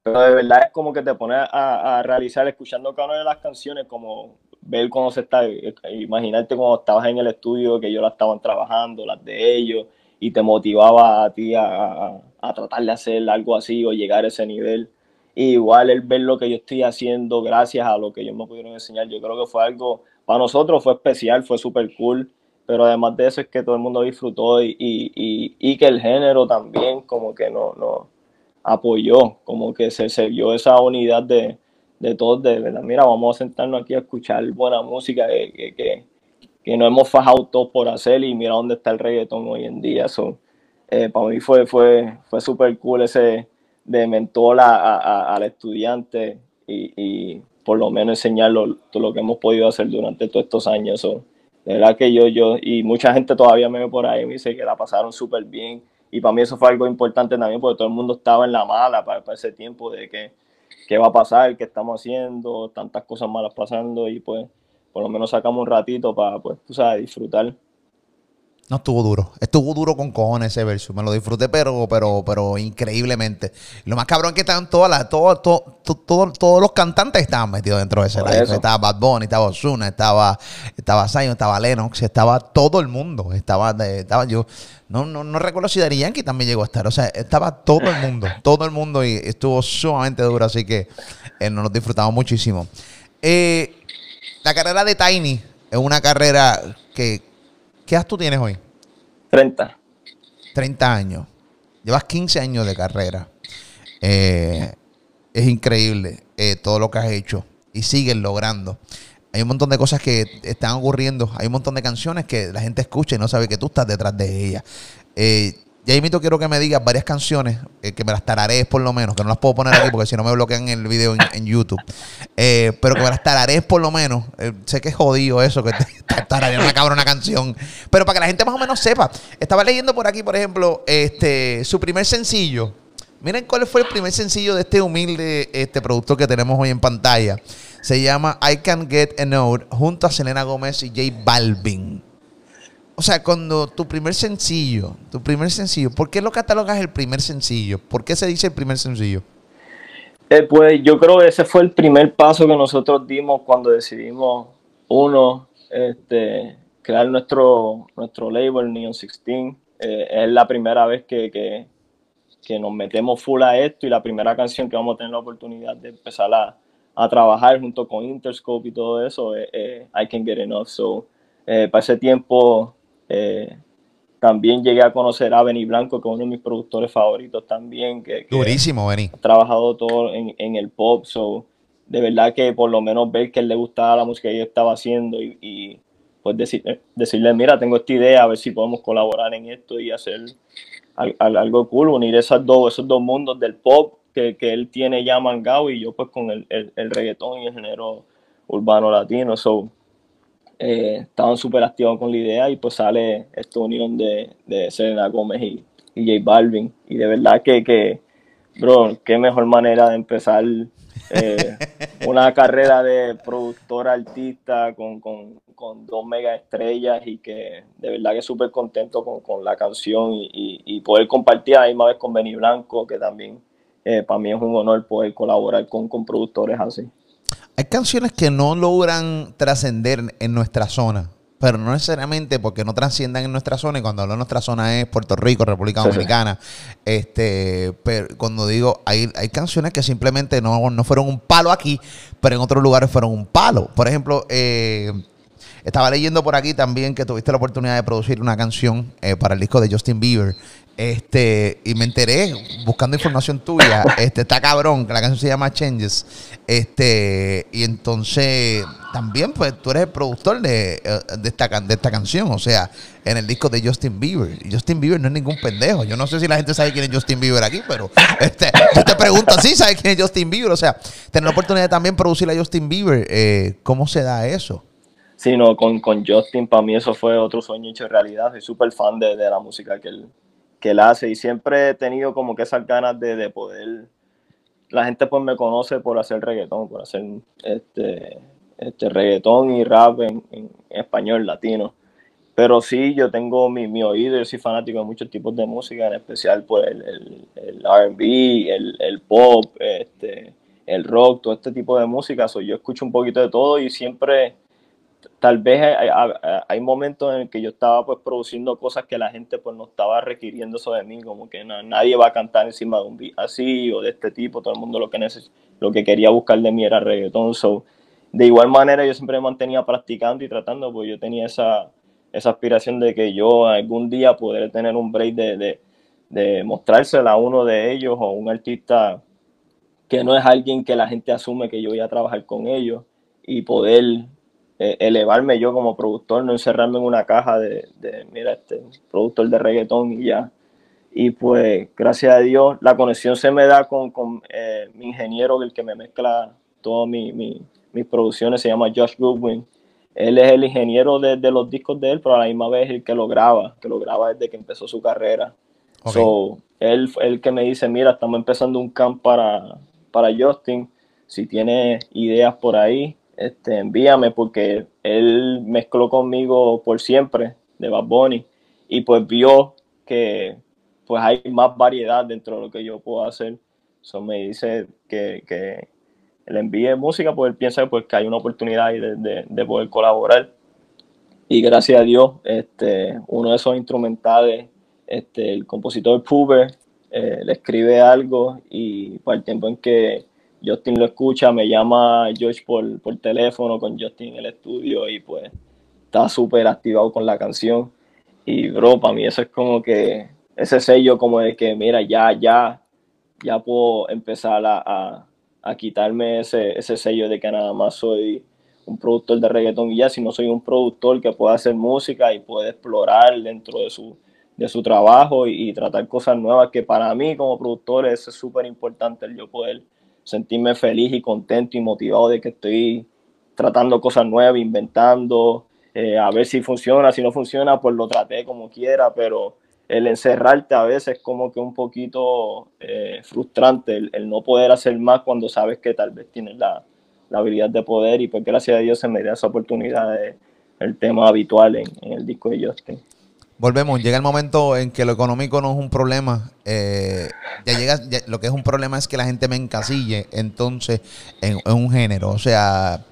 pero de verdad es como que te pones a, a realizar, escuchando cada una de las canciones, como ver cómo se está, imaginarte cuando estabas en el estudio que ellos la estaban trabajando, las de ellos, y te motivaba a ti a, a tratar de hacer algo así o llegar a ese nivel. igual el ver lo que yo estoy haciendo gracias a lo que ellos me pudieron enseñar, yo creo que fue algo, para nosotros fue especial, fue súper cool, pero además de eso es que todo el mundo disfrutó y, y, y, que el género también como que no, no apoyó, como que se, se vio esa unidad de, de todos, de verdad, mira, vamos a sentarnos aquí a escuchar buena música que, que, que, no hemos fajado todos por hacer y mira dónde está el reggaetón hoy en día. So, eh, para mí fue, fue, fue súper cool ese de mentor a, al estudiante y, y, por lo menos enseñarlo todo lo que hemos podido hacer durante todos estos años. So, de verdad que yo, yo, y mucha gente todavía me ve por ahí y me dice que la pasaron súper bien. Y para mí eso fue algo importante también porque todo el mundo estaba en la mala para, ese tiempo de que qué va a pasar, qué estamos haciendo, tantas cosas malas pasando y pues por lo menos sacamos un ratito para, pues, tú sabes, disfrutar. No estuvo duro. Estuvo duro con cojones ese verso. Me lo disfruté, pero, pero, pero increíblemente. Lo más cabrón que estaban todas las, todo, todo, todos los cantantes estaban metidos dentro de ese live. Estaba Bad Bunny, estaba Ozuna, estaba, estaba Zion, estaba Lennox, estaba todo el mundo. Estaba, estaba yo. No, no, no recuerdo si Dari Yankee también llegó a estar. O sea, estaba todo el mundo, todo el mundo y estuvo sumamente duro. Así que eh, nos lo disfrutamos muchísimo. Eh, la carrera de Tiny es una carrera que ¿Qué edad tú tienes hoy? 30. 30 años. Llevas 15 años de carrera. Eh, es increíble eh, todo lo que has hecho y sigues logrando. Hay un montón de cosas que están ocurriendo. Hay un montón de canciones que la gente escucha y no sabe que tú estás detrás de ellas. Eh, ya invito quiero que me digas varias canciones, eh, que me las tararees por lo menos, que no las puedo poner aquí porque si no me bloquean el video en, YouTube. Eh, pero que me las tararees por lo menos. Eh, sé que es jodido eso, que <laughs> tararear una cabrona canción. Pero para que la gente más o menos sepa. Estaba leyendo por aquí, por ejemplo, este su primer sencillo. Miren cuál fue el primer sencillo de este humilde este productor que tenemos hoy en pantalla. Se llama I Can Get a Note junto a Selena Gómez y J Balvin o sea, cuando tu primer sencillo, tu primer sencillo, ¿por qué lo catalogas el primer sencillo? ¿Por qué se dice el primer sencillo? Eh, pues yo creo que ese fue el primer paso que nosotros dimos cuando decidimos, uno, este, crear nuestro, nuestro label Neon 16. Eh, es la primera vez que, que, nos metemos full a esto y la primera canción que vamos a tener la oportunidad de empezar a, trabajar junto con Interscope y todo eso es I Can Get Enough. So, eh, para ese tiempo eh, también llegué a conocer a Benny Blanco, que es uno de mis productores favoritos también. Que, Durísimo, Benny. Ha trabajado todo en, el pop, so de verdad que por lo menos ver que él le gustaba la música que yo estaba haciendo y, pues decirle, mira, tengo esta idea, a ver si podemos colaborar en esto y hacer algo cool, unir esas dos, esos dos mundos del pop que, él tiene ya mangado y yo pues con el, el, reggaetón y el género urbano latino. So, eh, estaban súper activos con la idea y pues sale esta unión de, de Selena Gómez y, J Balvin. Y de verdad que, que, bro, qué mejor manera de empezar eh, una carrera de productor artista con, con, con, dos mega estrellas y que de verdad que súper contento con, con, la canción y, y, poder compartir a la misma vez con Benny Blanco, que también eh, para mí es un honor poder colaborar con, con productores así. Hay canciones que no logran trascender en nuestra zona, pero no necesariamente porque no trasciendan en nuestra zona, y cuando hablo de nuestra zona es Puerto Rico, República Dominicana. Este, pero cuando digo, hay, hay canciones que simplemente no, no fueron un palo aquí, pero en otros lugares fueron un palo. Por ejemplo, eh, estaba leyendo por aquí también que tuviste la oportunidad de producir una canción eh, para el disco de Justin Bieber. Este, y me enteré buscando información tuya. <laughs> Este, está cabrón, que la canción se llama Changes. Este, y entonces también, pues, tú eres el productor de, eh, de, esta, de esta canción. O sea, en el disco de Justin Bieber. Y Justin Bieber no es ningún pendejo. Yo no sé si la gente sabe quién es Justin Bieber aquí, pero este, yo te pregunto si ¿sabes quién es Justin Bieber? O sea, tener la oportunidad de también producir a Justin Bieber, eh, ¿cómo se da eso? Sí, no, con, con Justin, para mí eso fue otro sueño hecho realidad. Soy súper fan de, de, la música que él, que él hace y siempre he tenido como que esas ganas de, de poder. La gente pues me conoce por hacer reggaetón, por hacer este, este reggaetón y rap en, español, latino. Pero sí, yo tengo mi, mi, oído, yo soy fanático de muchos tipos de música, en especial pues el, el, el RB, el, el, pop, este, el rock, todo este tipo de música. So, yo escucho un poquito de todo y siempre tal vez hay, momentos en que yo estaba pues produciendo cosas que la gente pues no estaba requiriendo eso de mí, como que nadie va a cantar encima de un beat así o de este tipo, todo el mundo lo que lo que quería buscar de mí era reggaetón, so, de igual manera yo siempre me mantenía practicando y tratando, pues yo tenía esa, esa aspiración de que yo algún día pudiera tener un break de, de, de mostrársela a uno de ellos o un artista que no es alguien que la gente asume que yo voy a trabajar con ellos y poder eh, elevarme yo como productor, no encerrarme en una caja de, mira, este productor de reggaetón y ya. Y pues, gracias a Dios, la conexión se me da con, con eh, mi ingeniero, el que me mezcla todas mi, mis producciones, se llama Josh Goodwin. Él es el ingeniero de, de, los discos de él, pero a la misma vez el que lo graba, que lo graba desde que empezó su carrera. So, él el que me dice, mira, estamos empezando un camp para, para Justin, si tiene ideas por ahí, este, envíame porque él mezcló conmigo por siempre de Bad Bunny y pues vio que pues hay más variedad dentro de lo que yo puedo hacer. Eso me dice que, que le envíe música porque él piensa pues, que hay una oportunidad de, de, poder colaborar. Y gracias a Dios, este, uno de esos instrumentales, este, el compositor Puber, eh, le escribe algo y para el tiempo en que Justin lo escucha, me llama George por, por teléfono con Justin en el estudio y pues está súper activado con la canción. Y bro, para mí eso es como que ese sello como de que, mira, ya, ya, ya puedo empezar a, a, quitarme ese, ese sello de que nada más soy un productor de reggaetón y ya, sino soy un productor que puede hacer música y puede explorar dentro de su, de su trabajo y, y tratar cosas nuevas, que para mí como productor es súper importante el yo poder sentirme feliz y contento y motivado de que estoy tratando cosas nuevas, inventando, eh, a ver si funciona, si no funciona, pues lo traté como quiera, pero el encerrarte a veces es como que un poquito eh, frustrante, el, no poder hacer más cuando sabes que tal vez tienes la, la, habilidad de poder y pues gracias a Dios se me da esa oportunidad de el tema habitual en, en el disco de Justin. Volvemos, llega el momento en que lo económico no es un problema. Eh, ya llega, lo que es un problema es que la gente me encasille entonces en, un género. O sea,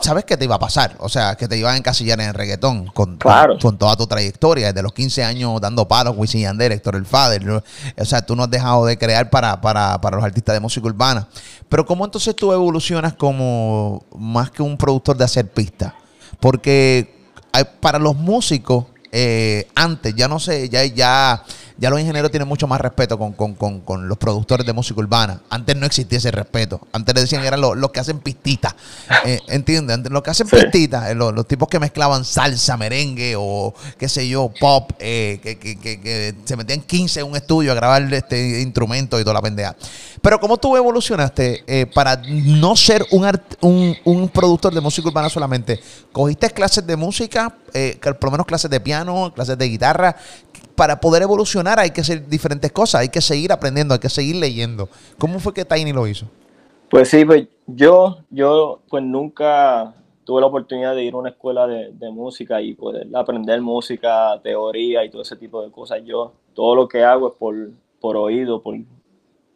sabes que te iba a pasar. O sea, que te iban a encasillar en el reggaetón con, con, toda tu trayectoria, desde los 15 años dando palos, Wisin Yandel, Héctor El Fader. O sea, tú no has dejado de crear para, para, para los artistas de música urbana. Pero ¿cómo entonces tú evolucionas como más que un productor de hacer pistas? Porque para los músicos, eh, antes, ya no sé, ya, ya, ya los ingenieros tienen mucho más respeto con, los productores de música urbana. Antes no existía ese respeto. Antes le decían que eran los, que hacen pistitas. Eh, ¿Entiendes? Antes los que hacen pistitas, eh, los, tipos que mezclaban salsa, merengue o qué sé yo, pop, eh, que, que, que, se metían 15 en un estudio a grabar este instrumento y toda la pendeja. Pero ¿cómo tú evolucionaste para no ser un, un, un, productor de música urbana solamente? ¿Cogiste clases de música, por lo menos clases de piano, clases de guitarra? Para poder evolucionar hay que hacer diferentes cosas, hay que seguir aprendiendo, hay que seguir leyendo. ¿Cómo fue que Tiny lo hizo? Pues sí, pues yo, yo pues nunca tuve la oportunidad de ir a una escuela de, música y poder aprender música, teoría y todo ese tipo de cosas. Yo todo lo que hago es por, por oído, por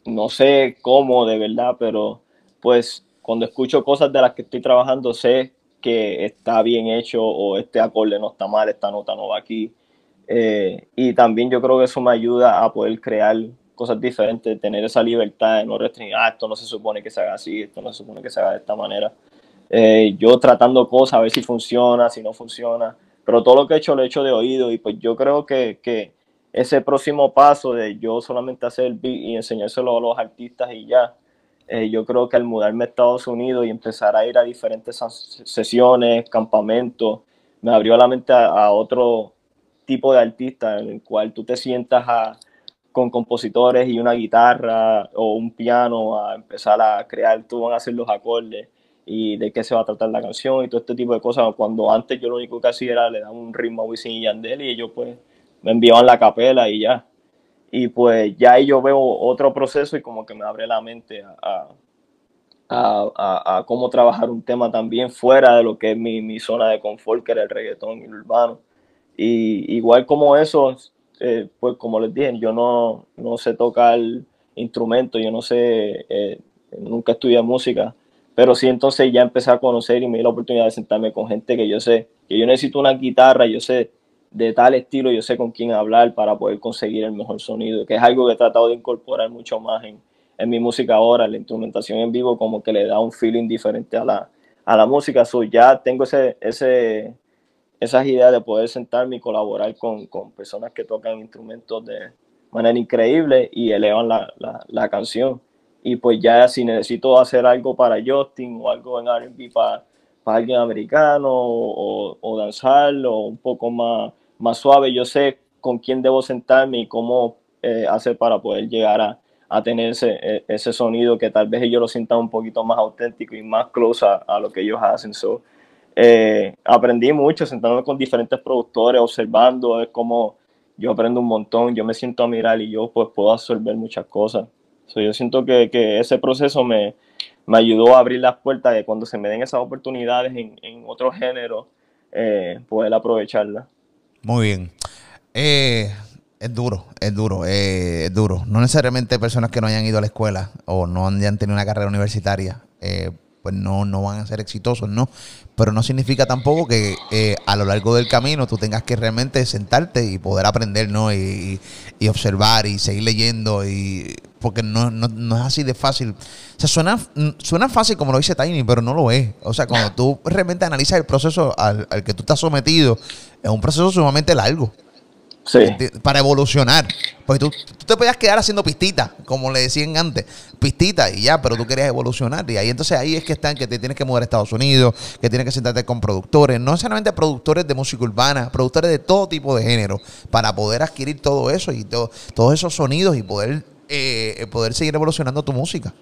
no sé cómo de verdad, pero pues cuando escucho cosas de las que estoy trabajando sé que está bien hecho o este acorde no está mal, esta nota no va aquí. Eh, y también yo creo que eso me ayuda a poder crear cosas diferentes, tener esa libertad de no restringir, ah, esto no se supone que se haga así, esto no se supone que se haga de esta manera. Eh, yo tratando cosas, a ver si funciona, si no funciona, pero todo lo que he hecho lo he hecho de oído y pues yo creo que, que ese próximo paso de yo solamente hacer el beat y enseñárselo a los artistas y ya, eh, yo creo que al mudarme a Estados Unidos y empezar a ir a diferentes sesiones, campamentos, me abrió la mente a otro, tipo de artista en el cual tú te sientas con compositores y una guitarra o un piano a empezar a crear, tú van a hacer los acordes y de qué se va a tratar la canción y todo este tipo de cosas. Cuando antes yo lo único que hacía era le dar un ritmo a Wisin y Yandel y ellos pues me enviaban la capela y ya. Y pues ya ahí yo veo otro proceso y como que me abre la mente a, a, a, cómo trabajar un tema también fuera de lo que es mi, mi zona de confort, que era el reggaetón y el urbano. Y igual como eso, eh, pues como les dije, yo no, no sé tocar instrumento, yo no sé, eh, nunca estudié música, pero sí entonces ya empecé a conocer y me di la oportunidad de sentarme con gente que yo sé, que yo necesito una guitarra, yo sé de tal estilo, yo sé con quién hablar para poder conseguir el mejor sonido, que es algo que he tratado de incorporar mucho más en, en mi música ahora, la instrumentación en vivo como que le da un feeling diferente a la, a la música, so, ya tengo ese, ese, esas ideas de poder sentarme y colaborar con, con personas que tocan instrumentos de manera increíble y elevan la, la, la canción y pues ya si necesito hacer algo para Justin o algo en R&B para, para alguien americano o, o danzar o un poco más, más suave, yo sé con quién debo sentarme y cómo eh, hacer para poder llegar a, a tener ese, e, ese, sonido que tal vez ellos lo sientan un poquito más auténtico y más close a, a lo que ellos hacen. So, eh, aprendí mucho sentándome con diferentes productores, observando, es como yo aprendo un montón, yo me siento a mirar y yo pues puedo absorber muchas cosas yo siento que, que, ese proceso me, me ayudó a abrir las puertas de cuando se me den esas oportunidades en, en otros géneros, eh, poder aprovecharlas. Muy bien. Eh, es duro, es duro, eh, es duro. No necesariamente personas que no hayan ido a la escuela o no hayan tenido una carrera universitaria, eh, pues no, no van a ser exitosos, ¿no? Pero no significa tampoco que eh, a lo largo del camino tú tengas que realmente sentarte y poder aprender, ¿no? Y, y observar y seguir leyendo y porque no, no, no, es así de fácil. O sea, suena, suena fácil como lo dice Tiny, pero no lo es. O sea, cuando tú realmente analizas el proceso al, al que tú estás sometido, es un proceso sumamente largo. Sí. Para evolucionar. Porque tú, tú, te podías quedar haciendo pistitas, como le decían antes, pistitas y ya, pero tú querías evolucionar. Y ahí entonces ahí es que están, que te tienes que mover a Estados Unidos, que tienes que sentarte con productores, no solamente productores de música urbana, productores de todo tipo de género, para poder adquirir todo eso y todo, todos esos sonidos y poder, eh, poder seguir evolucionando tu música.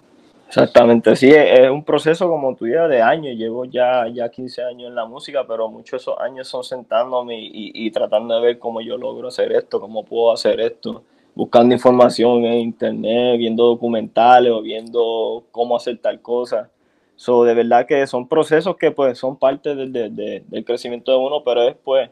Exactamente, sí, es un proceso como tú de años, llevo ya, ya 15 años en la música, pero muchos de esos años son sentándome y, y, tratando de ver cómo yo logro hacer esto, cómo puedo hacer esto, buscando información en internet, viendo documentales o viendo cómo hacer tal cosa. So, de verdad que son procesos que pues son parte de, de, del crecimiento de uno, pero es pues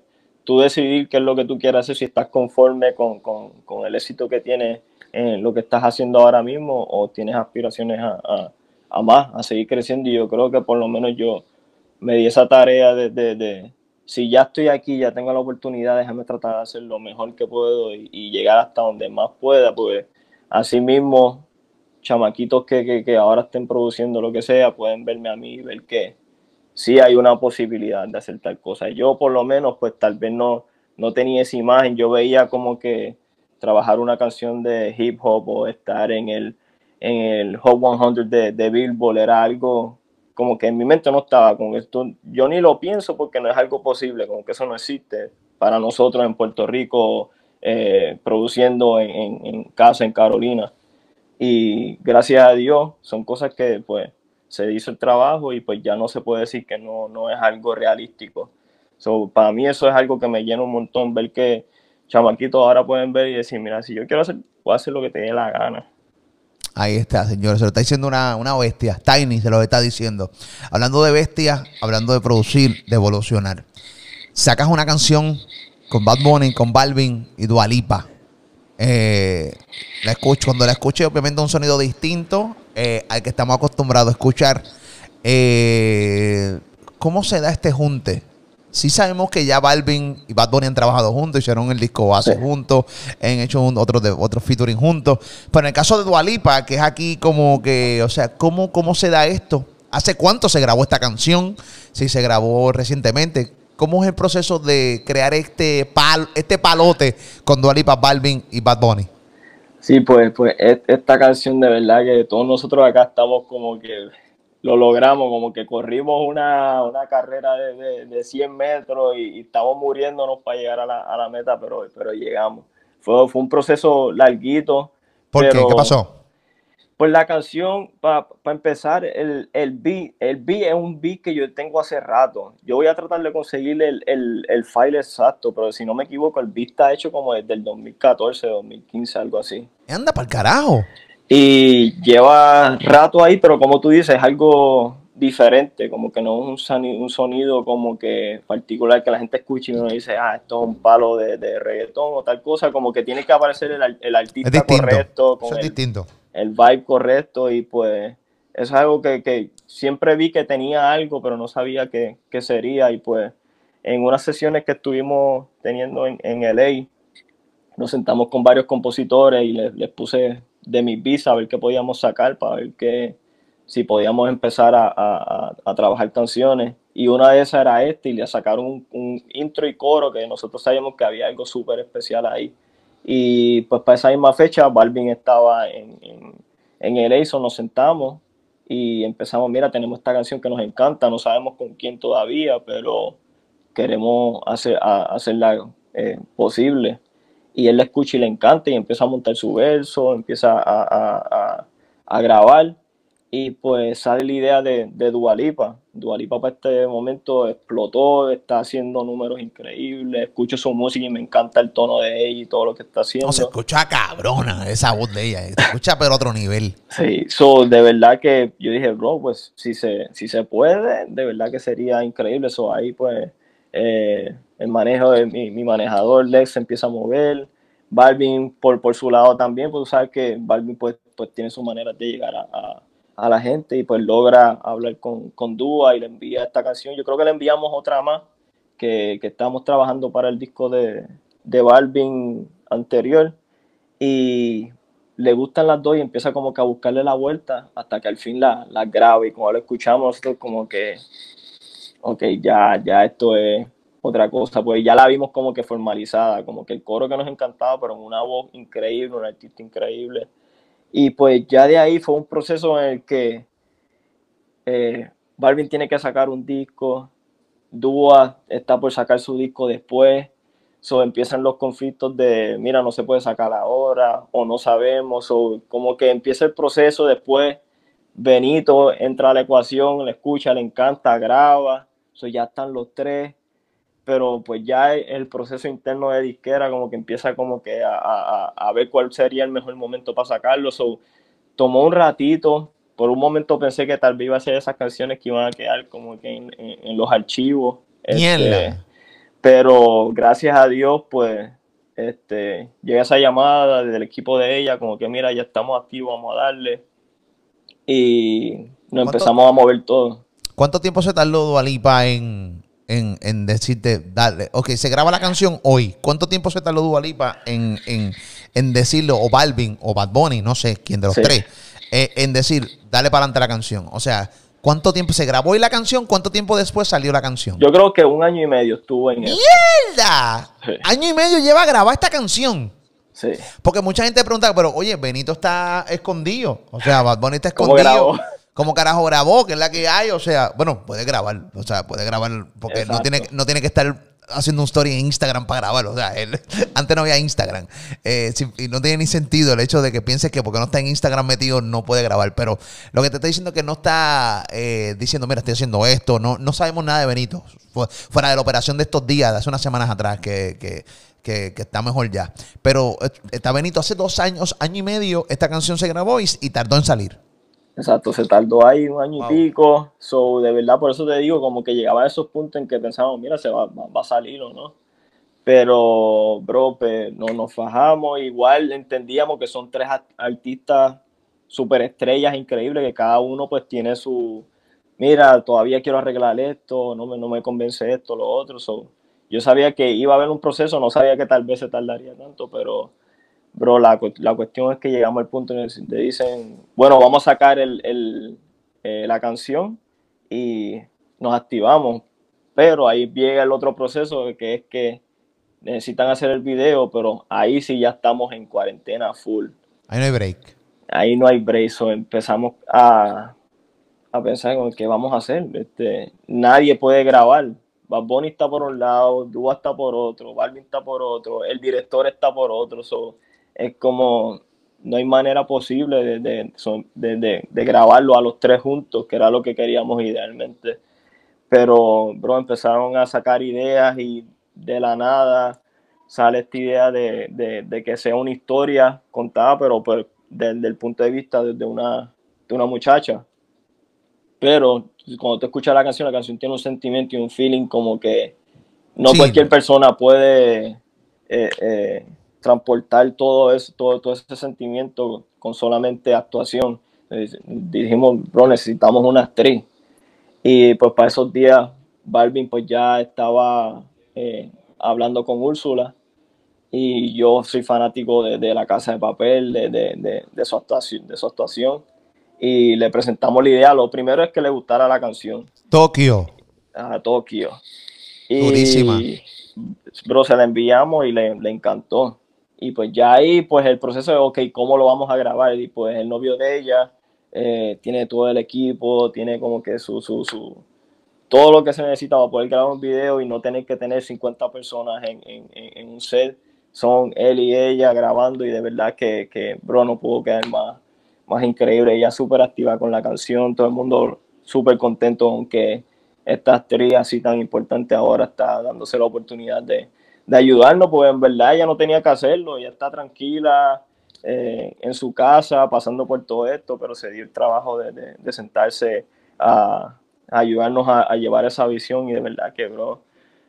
tú decidir qué es lo que tú quieres hacer, si estás conforme con, con, con el éxito que tienes en lo que estás haciendo ahora mismo o tienes aspiraciones a, a, a, más, a seguir creciendo. Y yo creo que por lo menos yo me di esa tarea de, de, de si ya estoy aquí, ya tengo la oportunidad, déjame tratar de hacer lo mejor que puedo y, llegar hasta donde más pueda, pues así mismo chamaquitos que, que, que, ahora estén produciendo lo que sea, pueden verme a mí y ver que sí hay una posibilidad de hacer tal cosa. Yo por lo menos, pues tal vez no, no tenía esa imagen, yo veía como que trabajar una canción de hip hop o estar en el, en el Hot 100 de, de Billboard era algo como que en mi mente no estaba, con esto yo ni lo pienso porque no es algo posible, como que eso no existe para nosotros en Puerto Rico eh, produciendo en, en, en, casa en Carolina y gracias a Dios son cosas que pues se hizo el trabajo y pues ya no se puede decir que no, no es algo realístico. So, para mí eso es algo que me llena un montón, ver que chamaquitos ahora pueden ver y decir, mira, si yo quiero hacer, puedo hacer lo que te dé la gana. Ahí está, señor. Se lo está diciendo una, una bestia. Tiny se lo está diciendo. Hablando de bestias, hablando de producir, de evolucionar. Sacas una canción con Bad Bunny, con Balvin y Dualipa. Eh, la escucho, cuando la escuché, obviamente un sonido distinto eh, al que estamos acostumbrados a escuchar. Eh, ¿Cómo se da este junte? sí sabemos que ya Balvin y Bad Bunny han trabajado juntos, hicieron el disco base sí. juntos, han hecho un, otros de, otro featuring juntos. Pero en el caso de Dualipa, que es aquí como que, o sea, ¿cómo, cómo se da esto? ¿Hace cuánto se grabó esta canción? Si se grabó recientemente. ¿Cómo es el proceso de crear este pal, este palote con Dualipa, Balvin y Bad Bunny? Sí, pues, pues esta canción de verdad que todos nosotros acá estamos como que lo logramos, como que corrimos una, una carrera de, de, de 100 metros y, y, estamos muriéndonos para llegar a la, a la meta, pero, pero llegamos. Fue, fue un proceso larguito. ¿Por pero, qué? ¿Qué pasó? Pues la canción, para pa empezar, el, el, beat, el beat es un beat que yo tengo hace rato. Yo voy a tratar de conseguir el, el, el file exacto, pero si no me equivoco, el beat está hecho como desde el 2014, 2015, algo así. Anda para el carajo y lleva rato ahí, pero como tú dices, es algo diferente, como que no es un sonido, un sonido como que particular que la gente escuche y uno dice, ah, esto es un palo de, de reggaetón o tal cosa, como que tiene que aparecer el, el artista correcto, con es el, distinto. El vibe correcto y pues es algo que, que, siempre vi que tenía algo, pero no sabía qué, qué, sería. Y pues en unas sesiones que estuvimos teniendo en, en LA, nos sentamos con varios compositores y les, les puse de mi visa a ver qué podíamos sacar para ver qué, si podíamos empezar a, a, a, trabajar canciones. Y una de esas era esta y le sacaron un, un intro y coro que nosotros sabíamos que había algo súper especial ahí. Y pues para esa misma fecha Balvin estaba en, en, en el nos sentamos y empezamos, mira, tenemos esta canción que nos encanta, no sabemos con quién todavía, pero queremos hacer, hacerla eh, posible. Y él la escucha y le encanta y empieza a montar su verso, empieza a, a, a grabar y pues sale la idea de, de Dualipa. Dualipa para este momento explotó, está haciendo números increíbles, escucho su música y me encanta el tono de ella y todo lo que está haciendo. No, se escucha cabrona esa voz de ella, se escucha pero otro nivel. Sí, so, de verdad que yo dije, bro, pues si se, si se puede, de verdad que sería increíble. So, ahí pues eh, el manejo de mi, mi, manejador Lex se empieza a mover. Balvin por, por su lado también, pues sabes que Balvin pues, pues tiene su manera de llegar a, a a la gente y pues logra hablar con, con y le envía esta canción. Yo creo que le enviamos otra más que, que estamos trabajando para el disco de, de Balvin anterior. Y le gustan las dos y empieza como que a buscarle la vuelta hasta que al fin la, la graba. Y como lo escuchamos nosotros como que, ok, ya, ya esto es otra cosa, pues ya la vimos como que formalizada, como que el coro que nos encantaba, pero una voz increíble, un artista increíble y pues ya de ahí fue un proceso en el que eh, Balvin tiene que sacar un disco, Dua está por sacar su disco después, so empiezan los conflictos de, mira, no se puede sacar ahora, o no sabemos, o como que empieza el proceso después, Benito entra a la ecuación, le escucha, le encanta, graba, so ya están los tres, pero pues ya el proceso interno de disquera como que empieza como que a, a, a ver cuál sería el mejor momento para sacarlo. So, tomó un ratito, por un momento pensé que tal vez iba a ser esas canciones que iban a quedar como que en, en, en los archivos. Este, pero gracias a Dios, pues, este, llega esa llamada del equipo de ella, como que mira, ya estamos activos, vamos a darle. Y nos empezamos a mover todo. ¿Cuánto tiempo se tardó Dualipa en, en, en, decirte, dale, ok, se graba la canción hoy. ¿Cuánto tiempo se tardó Dualipa en, en, en decirlo, o Balvin, o Bad Bunny, no sé quién de los sí. tres, eh, en decir, dale para adelante la canción? O sea, ¿cuánto tiempo se grabó hoy la canción? ¿Cuánto tiempo después salió la canción? Yo creo que un año y medio estuvo en ¡Mierda! Sí. Año y medio lleva a grabar esta canción. Sí. Porque mucha gente pregunta, pero oye, Benito está escondido. O sea, Bad Bunny está escondido. ¿Cómo carajo grabó? Que es la que hay. O sea, bueno, puede grabar. O sea, puede grabar porque no tiene, no tiene que estar haciendo un story en Instagram para grabarlo. O sea, él, <laughs> antes no había Instagram. Eh, si, y no tiene ni sentido el hecho de que pienses que porque no está en Instagram metido no puede grabar. Pero lo que te está diciendo es que no está eh, diciendo, mira, estoy haciendo esto. No, no sabemos nada de Benito. Fuera de la operación de estos días, de hace unas semanas atrás, que, que, que, que está mejor ya. Pero eh, está Benito hace dos años, año y medio, esta canción se grabó y, y tardó en salir. Exacto, se tardó ahí un año wow. y pico. So, de verdad, por eso te digo, como que llegaba a esos puntos en que pensábamos, mira, se va, va, va a salir o no. Pero, bro, pues, no nos fajamos. Igual entendíamos que son tres artistas súper estrellas increíbles, que cada uno pues tiene su, mira, todavía quiero arreglar esto, no me, no me convence esto, lo otro. So, yo sabía que iba a haber un proceso, no sabía que tal vez se tardaría tanto, pero bro, la, la cuestión es que llegamos al punto en el que dicen, bueno, vamos a sacar el, el, eh, la canción y nos activamos. Pero ahí llega el otro proceso que es que necesitan hacer el video, pero ahí sí ya estamos en cuarentena full. Ahí no hay break. Ahí no hay break. So empezamos a, a pensar en qué vamos a hacer. Este, nadie puede grabar. Bad Bunny está por un lado, Dua está por otro, Balvin está por otro, el director está por otro. So, es como no hay manera posible de, de, de, de, grabarlo a los tres juntos, que era lo que queríamos idealmente. Pero, bro, empezaron a sacar ideas y de la nada sale esta idea de, que sea una historia contada, pero pues, desde el punto de vista de una, de una muchacha. Pero cuando te escuchas la canción, la canción tiene un sentimiento y un feeling como que no sí. cualquier persona puede... Eh, eh, transportar todo eso, todo, todo ese sentimiento con solamente actuación. Eh, Dijimos, bro, necesitamos una actriz. Y pues para esos días, Balvin pues ya estaba eh, hablando con Úrsula y yo soy fanático de, de La Casa de Papel, de, de, de, de su actuación, de su actuación. Y le presentamos la idea. Lo primero es que le gustara la canción Tokio. a Tokio. Y, Durísima. Bro, se la enviamos y le, le encantó. Y pues ya ahí, pues el proceso de, ok, ¿cómo lo vamos a grabar? Y pues el novio de ella eh, tiene todo el equipo, tiene como que su, su, su, todo lo que se necesita para poder grabar un video y no tener que tener 50 personas en, en, en- un set. Son él y ella grabando y de verdad que, que bro, no pudo quedar más, más increíble. Ella súper activa con la canción, todo el mundo súper contento con que esta actriz así tan importante ahora está dándose la oportunidad de, de ayudarnos, porque en verdad ella no tenía que hacerlo, ella está tranquila eh, en su casa, pasando por todo esto, pero se dio el trabajo de, de- sentarse a, ayudarnos a, a llevar esa visión y de verdad que, bro,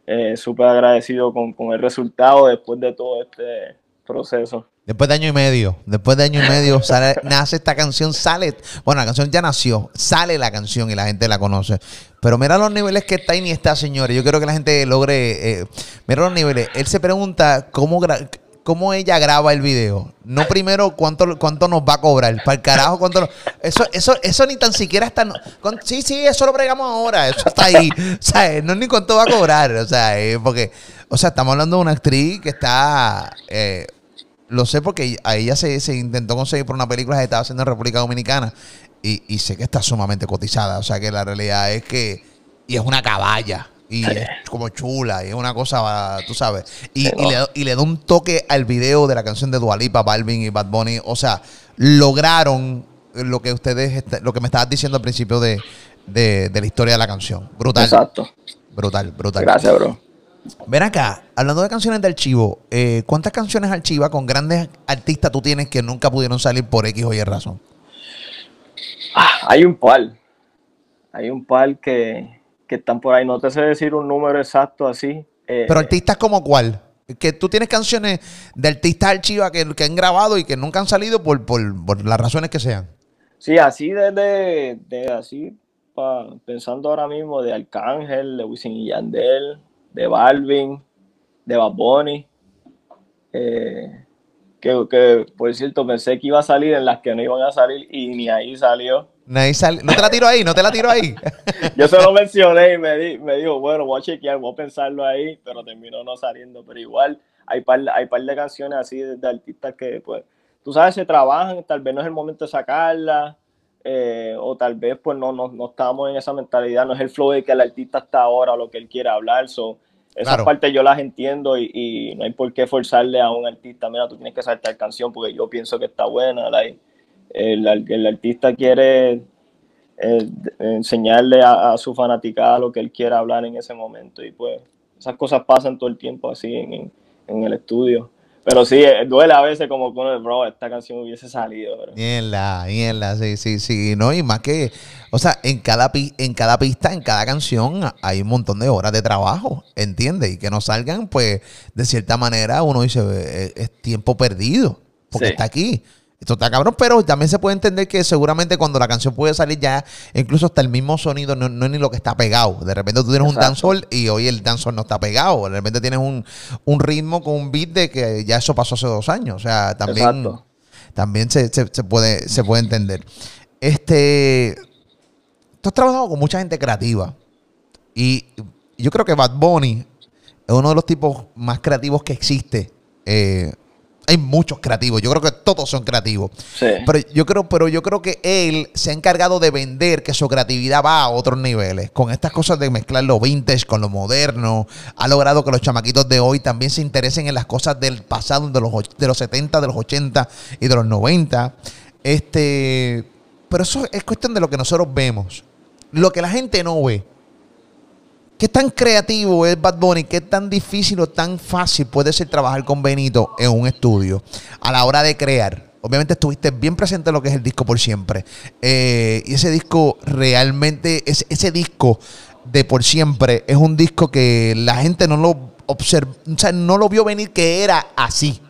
eh, súper agradecido con, con el resultado después de todo este proceso. Después de año y medio, después de año y medio, <laughs> sale, nace esta canción, sale, bueno, la canción ya nació, sale la canción y la gente la conoce. Pero mira los niveles que Tiny está, señores. Yo quiero que la gente logre, eh, mira los niveles. Él se pregunta cómo, cómo ella graba el video. No primero cuánto, cuánto nos va a cobrar. Para el carajo, cuánto nos- eso, eso, eso ni tan siquiera está. con- sí, sí, eso lo bregamos ahora. Eso está ahí. o sea, eh, no ni cuánto va a cobrar. O sea, eh, porque, o sea, estamos hablando de una actriz que está. eh, lo sé porque a ella se, se intentó conseguir por una película que estaba haciendo en República Dominicana y, y sé que está sumamente cotizada. O sea que la realidad es que. Y es una caballa. Y es como chula. Y es una cosa, tú sabes. Y, y le, y le da un toque al video de la canción de Dualipa, Balvin y Bad Bunny. O sea, lograron lo que ustedes, lo que me estabas diciendo al principio de, de- de la historia de la canción. Brutal. Exacto. Brutal, brutal. Gracias, bro. Ven acá, hablando de canciones de archivo, eh, ¿cuántas canciones archivas con grandes artistas tú tienes que nunca pudieron salir por X o Y razón? Ah, hay un par. Hay un par que, que están por ahí. No te sé decir un número exacto así. eh, Pero artistas como cuál? Que tú tienes canciones de artistas archivas que, que han grabado y que nunca han salido por, por, por las razones que sean. Sí, así desde, de, así, pa- pensando ahora mismo de Arcángel, de Wisin y Yandel, de Balvin, de Bad Bunny, eh, que, que, por cierto pensé que iba a salir en las que no iban a salir y ni ahí salió. Nadie sale- No te la tiro ahí, no te la tiro ahí. <laughs> Yo se lo mencioné y me, di- me dijo, bueno, voy a chequear, voy a pensarlo ahí, pero terminó no saliendo. Pero igual hay par, hay par de canciones así de, de artistas que, pues, tú sabes, se trabajan, tal vez no es el momento de sacarlas, eh, o tal vez pues no, no, no estamos en esa mentalidad, no es el flow de que el artista está ahora, lo que él quiere hablar. So, esas Claro. partes yo las entiendo y, y no hay por qué forzarle a un artista, mira, tú tienes que saltar canción porque yo pienso que está buena. like, el, el artista quiere eh, enseñarle a, a su fanaticada lo que él quiera hablar en ese momento. Y pues esas cosas pasan todo el tiempo así en, en- en el estudio. Pero sí, eh, duele a veces como con el bro, esta canción hubiese salido. bro. Mierda, mierda, sí, sí, sí. No, y más que, o sea, en cada, pi- en cada pista, en cada canción, hay un montón de horas de trabajo, ¿entiendes? Y que no salgan, pues, de cierta manera, uno dice, es, tiempo perdido, porque Sí. está aquí. Esto está cabrón, pero también se puede entender que seguramente cuando la canción puede salir ya, incluso hasta el mismo sonido, no, no es ni lo que está pegado. De repente tú tienes un dancehall y hoy el dancehall no está pegado. De repente tienes un, un ritmo con un beat de que ya eso pasó hace dos años. O sea, también Exacto. también se, se- se puede, se puede entender. Este, tú has trabajado con mucha gente creativa y yo creo que Bad Bunny es uno de los tipos más creativos que existe. Eh, hay muchos creativos, yo creo que todos son creativos. Sí. Pero yo creo, pero yo creo que él se ha encargado de vender que su creatividad va a otros niveles. Con estas cosas de mezclar lo vintage con lo moderno, ha logrado que los chamaquitos de hoy también se interesen en las cosas del pasado, de los, de los 70, de los 80 y de los 90. Este, pero eso es cuestión de lo que nosotros vemos. Lo que la gente no ve. ¿Qué tan creativo es Bad Bunny? ¿Qué tan difícil o tan fácil puede ser trabajar con Benito en un estudio a la hora de crear? Obviamente estuviste bien presente en lo que es el disco por siempre. Eh, y ese disco realmente, ese, ese disco de por siempre es un disco que la gente no lo observó, o sea, no lo vio venir que era así.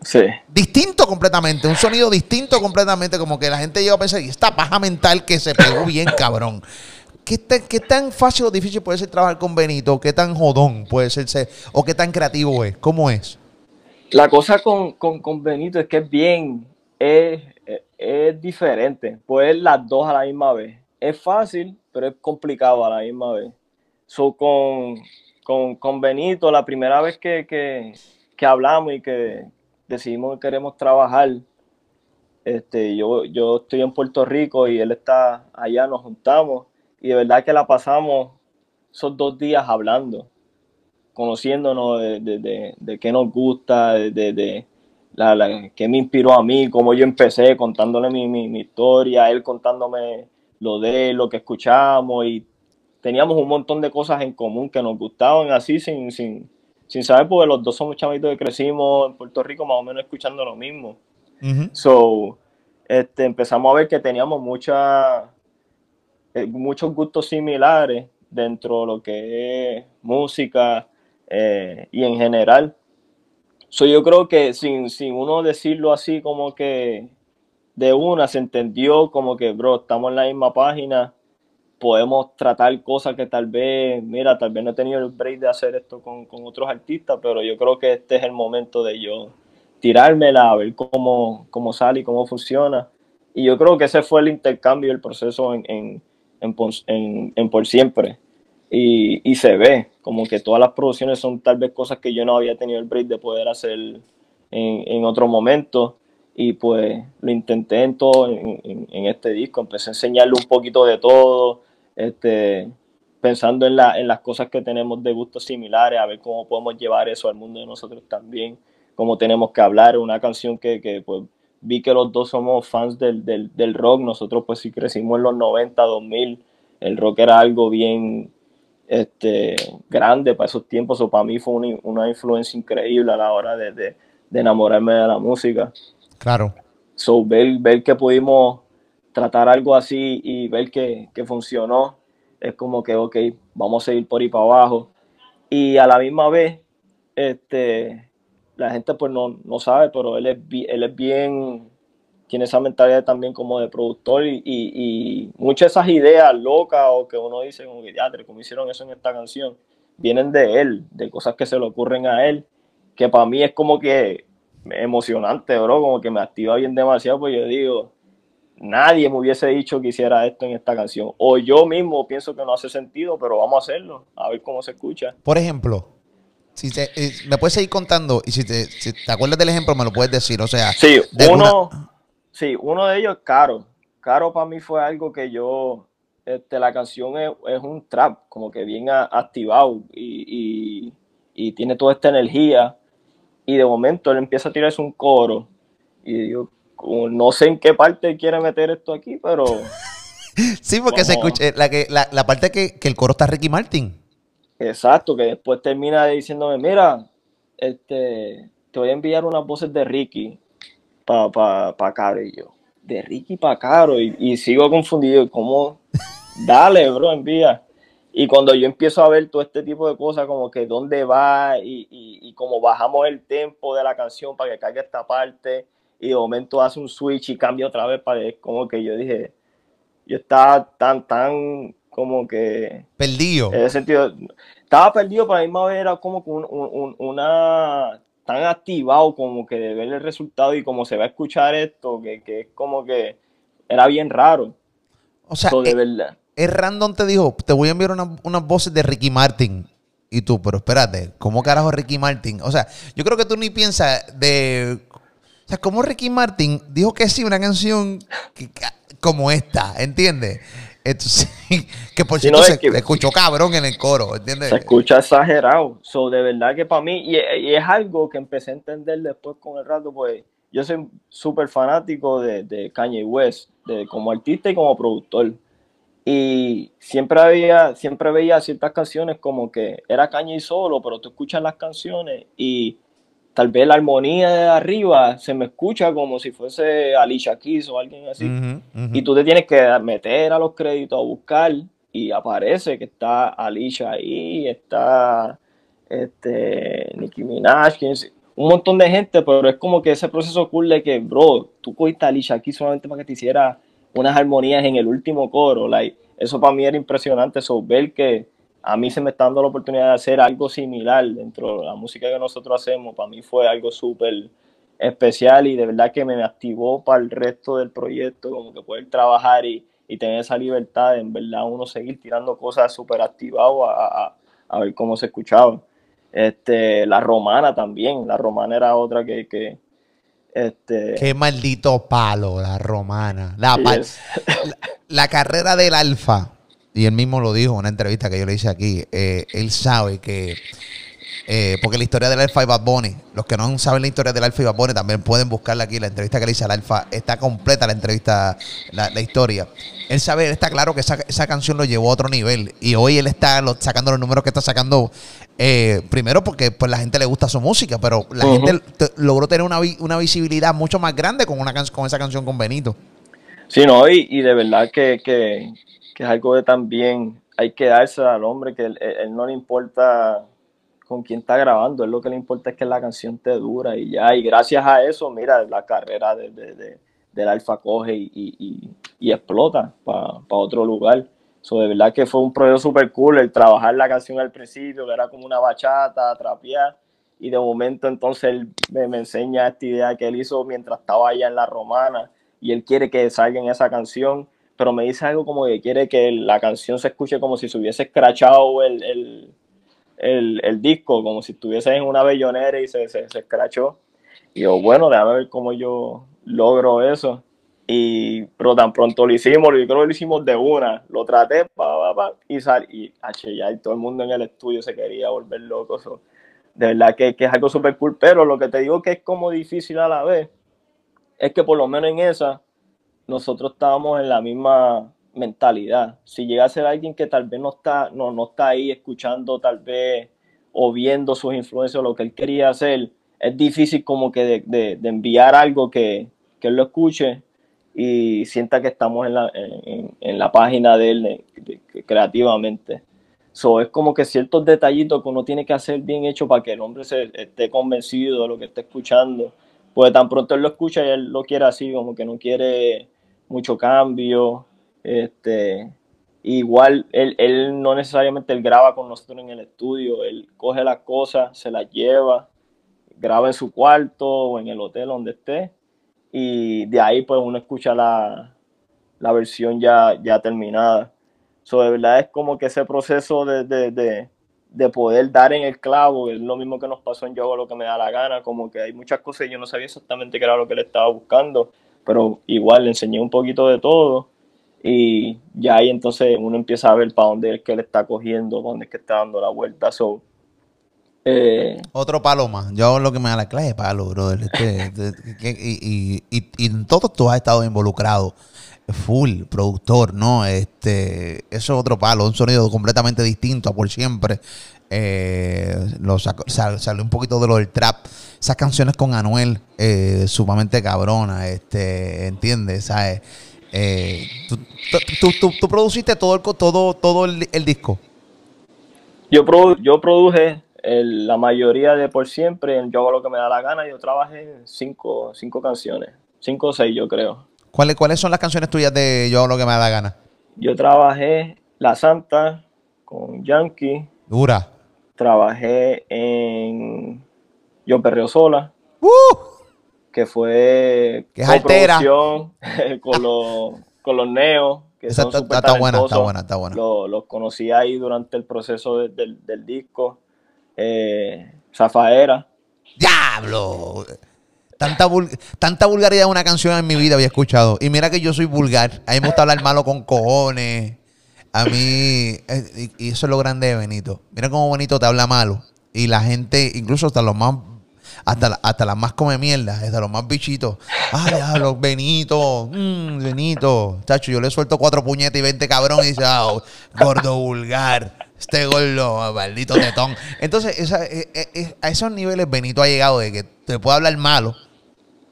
Sí. distinto completamente, un sonido distinto completamente, como que la gente llega a pensar, y esta paja mental que se pegó bien, cabrón. ¿Qué tan, ¿Qué tan fácil o difícil puede ser trabajar con Benito? ¿Qué tan jodón puede ser? ¿O qué tan creativo es? ¿Cómo es? La cosa con, con, con Benito es que es bien, es, es, es diferente, pues las dos a la misma vez. Es fácil, pero es complicado a la misma vez. So, con, con, con Benito, la primera vez que, que, que hablamos y que decidimos que queremos trabajar, este, yo, yo estoy en Puerto Rico y él está allá, nos juntamos y de verdad que la pasamos esos dos días hablando conociéndonos de, de, de, de qué nos gusta, de, la, la, qué me inspiró a mí, cómo yo empecé, contándole mi, mi, mi, historia, él contándome lo de él, lo que escuchamos y teníamos un montón de cosas en común que nos gustaban así sin, sin, sin saber, porque los dos somos chamitos que crecimos en Puerto Rico más o menos escuchando lo mismo. Uh -huh. So, este, empezamos a ver que teníamos mucha, eh, muchos gustos similares dentro de lo que es música, eh, y en general. So, yo creo que sin, sin uno decirlo así como que de una se entendió como que, bro, estamos en la misma página, podemos tratar cosas que tal vez, mira, tal vez no he tenido el break de hacer esto con, con otros artistas, pero yo creo que este es el momento de yo tirármela, a ver cómo, cómo sale y cómo funciona. Y yo creo que ese fue el intercambio, el proceso en, en, en, en, en Por Siempre. Y, y, se ve como que todas las producciones son tal vez cosas que yo no había tenido el break de poder hacer en, en otro momento. Y pues lo intenté en todo en, en, en, este disco. Empecé a enseñarle un poquito de todo este pensando en, la, en las cosas que tenemos de gustos similares a ver cómo podemos llevar eso al mundo de nosotros también. Cómo tenemos que hablar una canción que, que pues vi que los dos somos fans del, del, del rock nosotros pues sí crecimos en los 90 2000 el rock era algo bien este, grande para esos tiempos, o para mí fue una, una, influencia increíble a la hora de, de, de, enamorarme de la música. Claro. So, ver, ver que pudimos tratar algo así y ver que, que funcionó, es como que, ok, vamos a seguir por ahí para abajo. Y a la misma vez, este, la gente pues no, no sabe, pero él es, él es bien tiene esa mentalidad también como de productor y, y, y muchas de esas ideas locas o que uno dice como que como hicieron eso en esta canción, vienen de él, de cosas que se le ocurren a él, que para mí es como que emocionante, bro, como que me activa bien demasiado, pues yo digo, nadie me hubiese dicho que hiciera esto en esta canción, o yo mismo pienso que no hace sentido, pero vamos a hacerlo, a ver cómo se escucha. Por ejemplo, si te, eh, me puedes seguir contando y si te, si te acuerdas del ejemplo me lo puedes decir, o sea, sí, uno... Sí, uno de ellos es Caro. Caro para mí fue algo que yo, este, la canción es, es un trap, como que bien a, activado y, y, y, tiene toda esta energía. Y de momento él empieza a tirarse un coro. Y yo no sé en qué parte quiere meter esto aquí, pero... <laughs> sí, porque vamos. se escucha la, que, la, la parte que, que el coro está Ricky Martin. Exacto, que después termina diciéndome, mira, este, te voy a enviar unas voces de Ricky para pa, pa Caro y yo, de Ricky para Caro y, y, sigo confundido, ¿cómo? <laughs> Dale, bro, envía. Y cuando yo empiezo a ver todo este tipo de cosas, como que dónde va y, y, y como bajamos el tempo de la canción para que caiga esta parte y de momento hace un switch y cambia otra vez para como que yo dije, yo estaba tan, tan como que... Perdido. En ese sentido, estaba perdido, pero a la misma vez era como que un, un, una tan activado como que de ver el resultado y como se va a escuchar esto, que, que es como que era bien raro. O sea, so, de es, verdad. es random te dijo, te voy a enviar una, unas voces de Ricky Martin. Y tú, pero espérate, ¿cómo carajo Ricky Martin? O sea, yo creo que tú ni piensas de... O sea, ¿cómo Ricky Martin dijo que sí, una canción que, como esta, ¿entiendes? Entonces, <laughs> que por Sí, cierto no, se, que- se escuchó cabrón en el coro, ¿entiendes? Se escucha exagerado. So, de verdad que para mí, y, y es algo que empecé a entender después con el rato, pues yo soy súper fanático de, de Kanye West, de, como artista y como productor. Y siempre había, siempre veía ciertas canciones como que era Kanye solo, pero tú escuchas las canciones y tal vez la armonía de arriba se me escucha como si fuese Alicia Keys o alguien así. Y tú te tienes que meter a los créditos a buscar y aparece que está Alicia ahí, está este, Nicki Minaj, un montón de gente, pero es como que ese proceso de que, bro, tú cogiste a Alicia aquí solamente para que te hiciera unas armonías en el último coro, like, eso para mí era impresionante, eso, ver que a mí se me está dando la oportunidad de hacer algo similar dentro de la música que nosotros hacemos, para mí fue algo súper especial y de verdad que me activó para el resto del proyecto, como que poder trabajar y, y tener esa libertad de en verdad uno seguir tirando cosas súper activado a, a, a, ver cómo se escuchaba. Este, la romana también, la romana era otra que... que este, Qué maldito palo, la romana. La, yes. la, la carrera del alfa, y él mismo lo dijo en una entrevista que yo le hice aquí, eh, él sabe que eh, porque la historia del Alfa y Bad Bunny, los que no saben la historia del Alfa y Bad Bunny también pueden buscarla aquí. La entrevista que le hice al Alfa está completa, la entrevista, la, la historia. Él sabe, él está claro que esa, esa, canción lo llevó a otro nivel. Y hoy él está lo, sacando los números que está sacando. Eh, primero porque pues la gente le gusta su música, pero la uh -huh. gente logró tener una, una, visibilidad mucho más grande con, una con esa canción con Benito. Sí, no, y, y de verdad que, que, que, es algo de también hay que darse al hombre que él, él no le importa con quién está grabando, es lo que le importa es que la canción te dura y ya, y gracias a eso, mira, la carrera de, de, de, del Alfa coge y, y, y explota para pa otro lugar. So, de verdad que fue un proyecto súper cool el trabajar la canción al principio, que era como una bachata, trapear, y de momento entonces él me, me, enseña esta idea que él hizo mientras estaba allá en la romana, y él quiere que salga en esa canción, pero me dice algo como que quiere que la canción se escuche como si se hubiese escrachado el, el el, el, disco, como si estuviese en una bellonera y se, se, se escrachó. Y yo, bueno, déjame ver cómo yo logro eso. Y, pero tan pronto lo hicimos, yo creo que lo hicimos de una. Lo traté, pa, pa, pa, y sal, y, ya, y todo el mundo en el estudio se quería volver loco. So, de verdad que, que es algo súper cool, pero lo que te digo que es como difícil a la vez, es que por lo menos en esa, nosotros estábamos en la misma mentalidad. Si llega a ser alguien que tal vez no está, no, no está ahí escuchando tal vez o viendo sus influencias o lo que él quería hacer, es difícil como que de, de, enviar algo que, que, él lo escuche y sienta que estamos en la, en, en la página de él creativamente. So, es como que ciertos detallitos que uno tiene que hacer bien hecho para que el hombre se esté convencido de lo que está escuchando. Pues tan pronto él lo escucha y él lo quiere así, como que no quiere mucho cambio, este, igual él, él, no necesariamente él graba con nosotros en el estudio, él coge las cosas, se las lleva, graba en su cuarto o en el hotel donde esté y de ahí pues uno escucha la, la versión ya, ya terminada. So, de verdad es como que ese proceso de, de, de, de, poder dar en el clavo, es lo mismo que nos pasó en Yo lo que me da la gana, como que hay muchas cosas y yo no sabía exactamente qué era lo que le estaba buscando, pero igual le enseñé un poquito de todo y ya ahí entonces uno empieza a ver para dónde es que le está cogiendo, para dónde es que está dando la vuelta. So, eh, Otro palo más. Yo hago lo que me da la clase de palo, brother. Este, <laughs> y, y, y, y, en todo tú has estado involucrado. Full, productor, ¿no? Este, eso es otro palo, un sonido completamente distinto a por siempre. Eh, lo sal, salió un poquito de lo del trap. Esas canciones con Anuel, eh, sumamente cabrona, este, ¿entiendes? ¿Sabes? Eh, ¿tú, tú, tú, tú, produciste todo el, todo, todo el, el disco? Yo, produ yo produje el, la mayoría de por siempre. Yo hago lo que me da la gana. Yo trabajé cinco, cinco canciones, cinco o seis, yo creo. ¿Cuáles, ¿Cuáles son las canciones tuyas de Yo hago lo que me da la gana? Yo trabajé La Santa con Yankee. Dura. Trabajé en Yo Perreo Sola. ¡Uh! que fue que es altera. <laughs> con, los, con los neos. Que Esa son está, está buena, está buena, está buena. Los, los conocí ahí durante el proceso de, de, del disco. Eh, Zafaera. ¡Diablo! Tanta, vul tanta vulgaridad en una canción en mi vida había escuchado. Y mira que yo soy vulgar. A mí me gusta hablar malo con cojones. A mí, eh, y eso es lo grande de Benito. Mira cómo Benito te habla malo. Y la gente, incluso hasta los más hasta, hasta las más come mierda, hasta los más bichitos. Ah, diablo, Benito, mmm, Benito. Chacho, yo le suelto cuatro puñetas y veinte cabrón y dice, oh, gordo vulgar. Este gordo, maldito tetón. Entonces, esa, eh, eh, a esos niveles Benito ha llegado de que te puede hablar malo,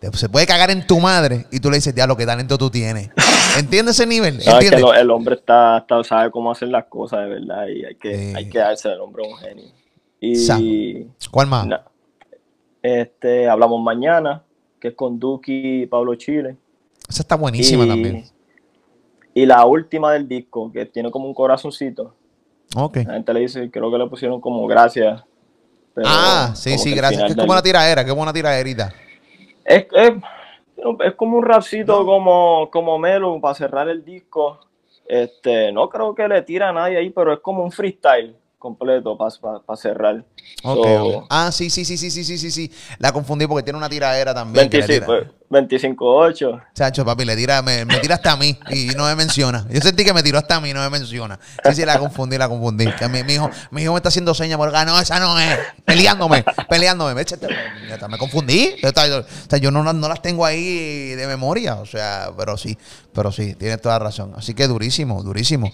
te, se puede cagar en tu madre y tú le dices, diablo, qué talento tú tienes. ¿Entiendes ese nivel? ¿Sabes que el, el, hombre está, está, sabe cómo hacer las cosas de verdad y hay que, eh, hay que darse al hombre un genio. Y, ¿Cuál más? Este, Hablamos Mañana, que es con Duki y Pablo Chile. Esa está buenísima y, también. Y la última del disco, que tiene como un corazoncito. Ok. La gente le dice, creo que le pusieron como gracias. pero ah, sí, sí, gracias. es como una tiraera, qué buena tiraderita. Es, es, es como un rapcito como, como Melo para cerrar el disco. Este, no creo que le tira a nadie ahí, pero es como un freestyle completo para cerrar. Ok, So, ok. Ah, sí, sí, sí, sí, sí, sí, sí, sí. La confundí porque tiene una tiradera también. que le 25, tira. 25-8. Chacho, papi, le tira, me, me tira hasta a mí y no me menciona. Yo sentí que me tiró hasta a mí y no me menciona. Sí, sí, la confundí, la confundí. Que mi, mi hijo, mi hijo me está haciendo señas, Morgan, no, esa no es. Peleándome, peleándome. Me confundí. Yo, o sea, yo no, no las tengo ahí de memoria. O sea, pero sí, pero sí, tienes toda la razón. Así que durísimo, durísimo.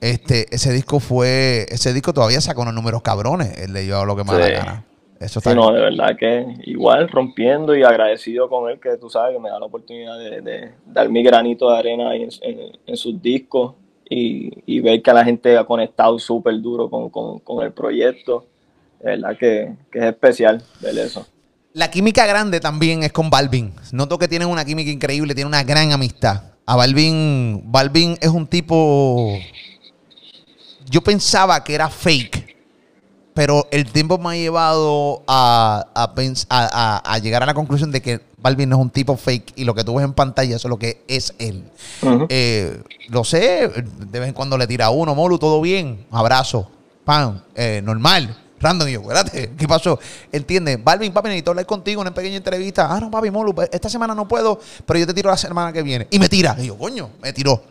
Este, ese disco fue, ese disco todavía sacó unos números cabrones. Él le dio lo que más Sí. la gana. Eso está Sí, no, de verdad que igual rompiendo y agradecido con él, que tú sabes que me da la oportunidad de, de dar mi granito de arena en, en- en sus discos y, y ver que la gente ha conectado súper duro con, con- con el proyecto. De verdad que, que es especial ver eso. La química grande también es con Balvin. Noto que tienen una química increíble, tienen una gran amistad. A Balvin, Balvin es un tipo. Yo pensaba que era fake, pero el tiempo me ha llevado a, a pens- a- a- a llegar a la conclusión de que Balvin no es un tipo fake y lo que tú ves en pantalla eso es lo que es él. Eh, lo sé, de vez en cuando le tira a uno, Molu, todo bien, abrazo, pan, eh, normal, random. Y yo, espérate, ¿qué pasó? ¿Entiendes? Balvin, papi, necesito hablar contigo en una pequeña entrevista. Ah, no, papi, Molu, pues, esta semana no puedo, pero yo te tiro la semana que viene. Y me tira. Y yo, coño, me tiró.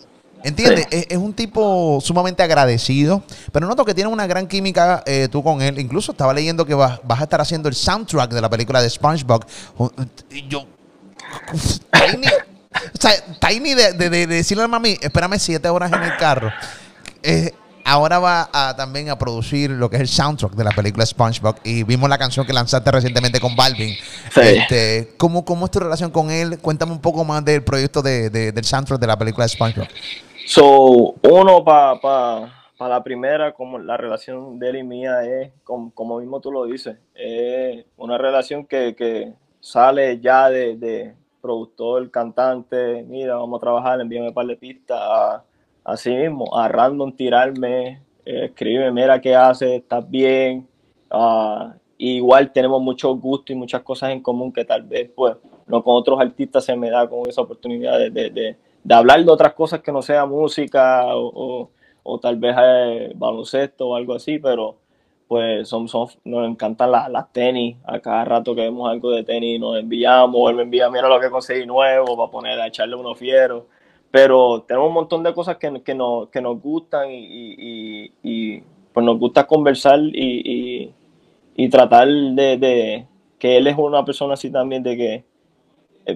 ¿Entiendes? Es, es un tipo sumamente agradecido, pero noto que tiene una gran química eh, tú con él. Incluso estaba leyendo que vas, vas a estar haciendo el soundtrack de la película de SpongeBob. Y yo, Tiny, o sea, Tiny de, de- de- de decirle a mami, espérame siete horas en el carro. Eh, ahora va a, también a producir lo que es el soundtrack de la película SpongeBob y vimos la canción que lanzaste recientemente con Balvin. Sí. Este, ¿cómo, ¿Cómo es tu relación con él? Cuéntame un poco más del proyecto de, de- del soundtrack de la película SpongeBob. So, uno para pa, pa la primera, como la relación de él y mía es, como, como mismo tú lo dices, es una relación que, que sale ya de, de productor, cantante, mira, vamos a trabajar, envíame un par de pistas, a, así mismo, a random tirarme, eh, escribe, mira qué haces, estás bien, ah, igual tenemos muchos gustos y muchas cosas en común que tal vez, pues, no con otros artistas se me da con esa oportunidad de, de, de- hablar de otras cosas que no sea música o, o- tal vez eh, baloncesto o algo así, pero pues son, son- nos encantan las, las tenis, a cada rato que vemos algo de tenis nos enviamos, él me envía, mira lo que conseguí nuevo, para poner a echarle unos fieros, pero tenemos un montón de cosas que, que, nos, que nos gustan y, y- pues nos gusta conversar y, y- tratar de, de que él es una persona así también de que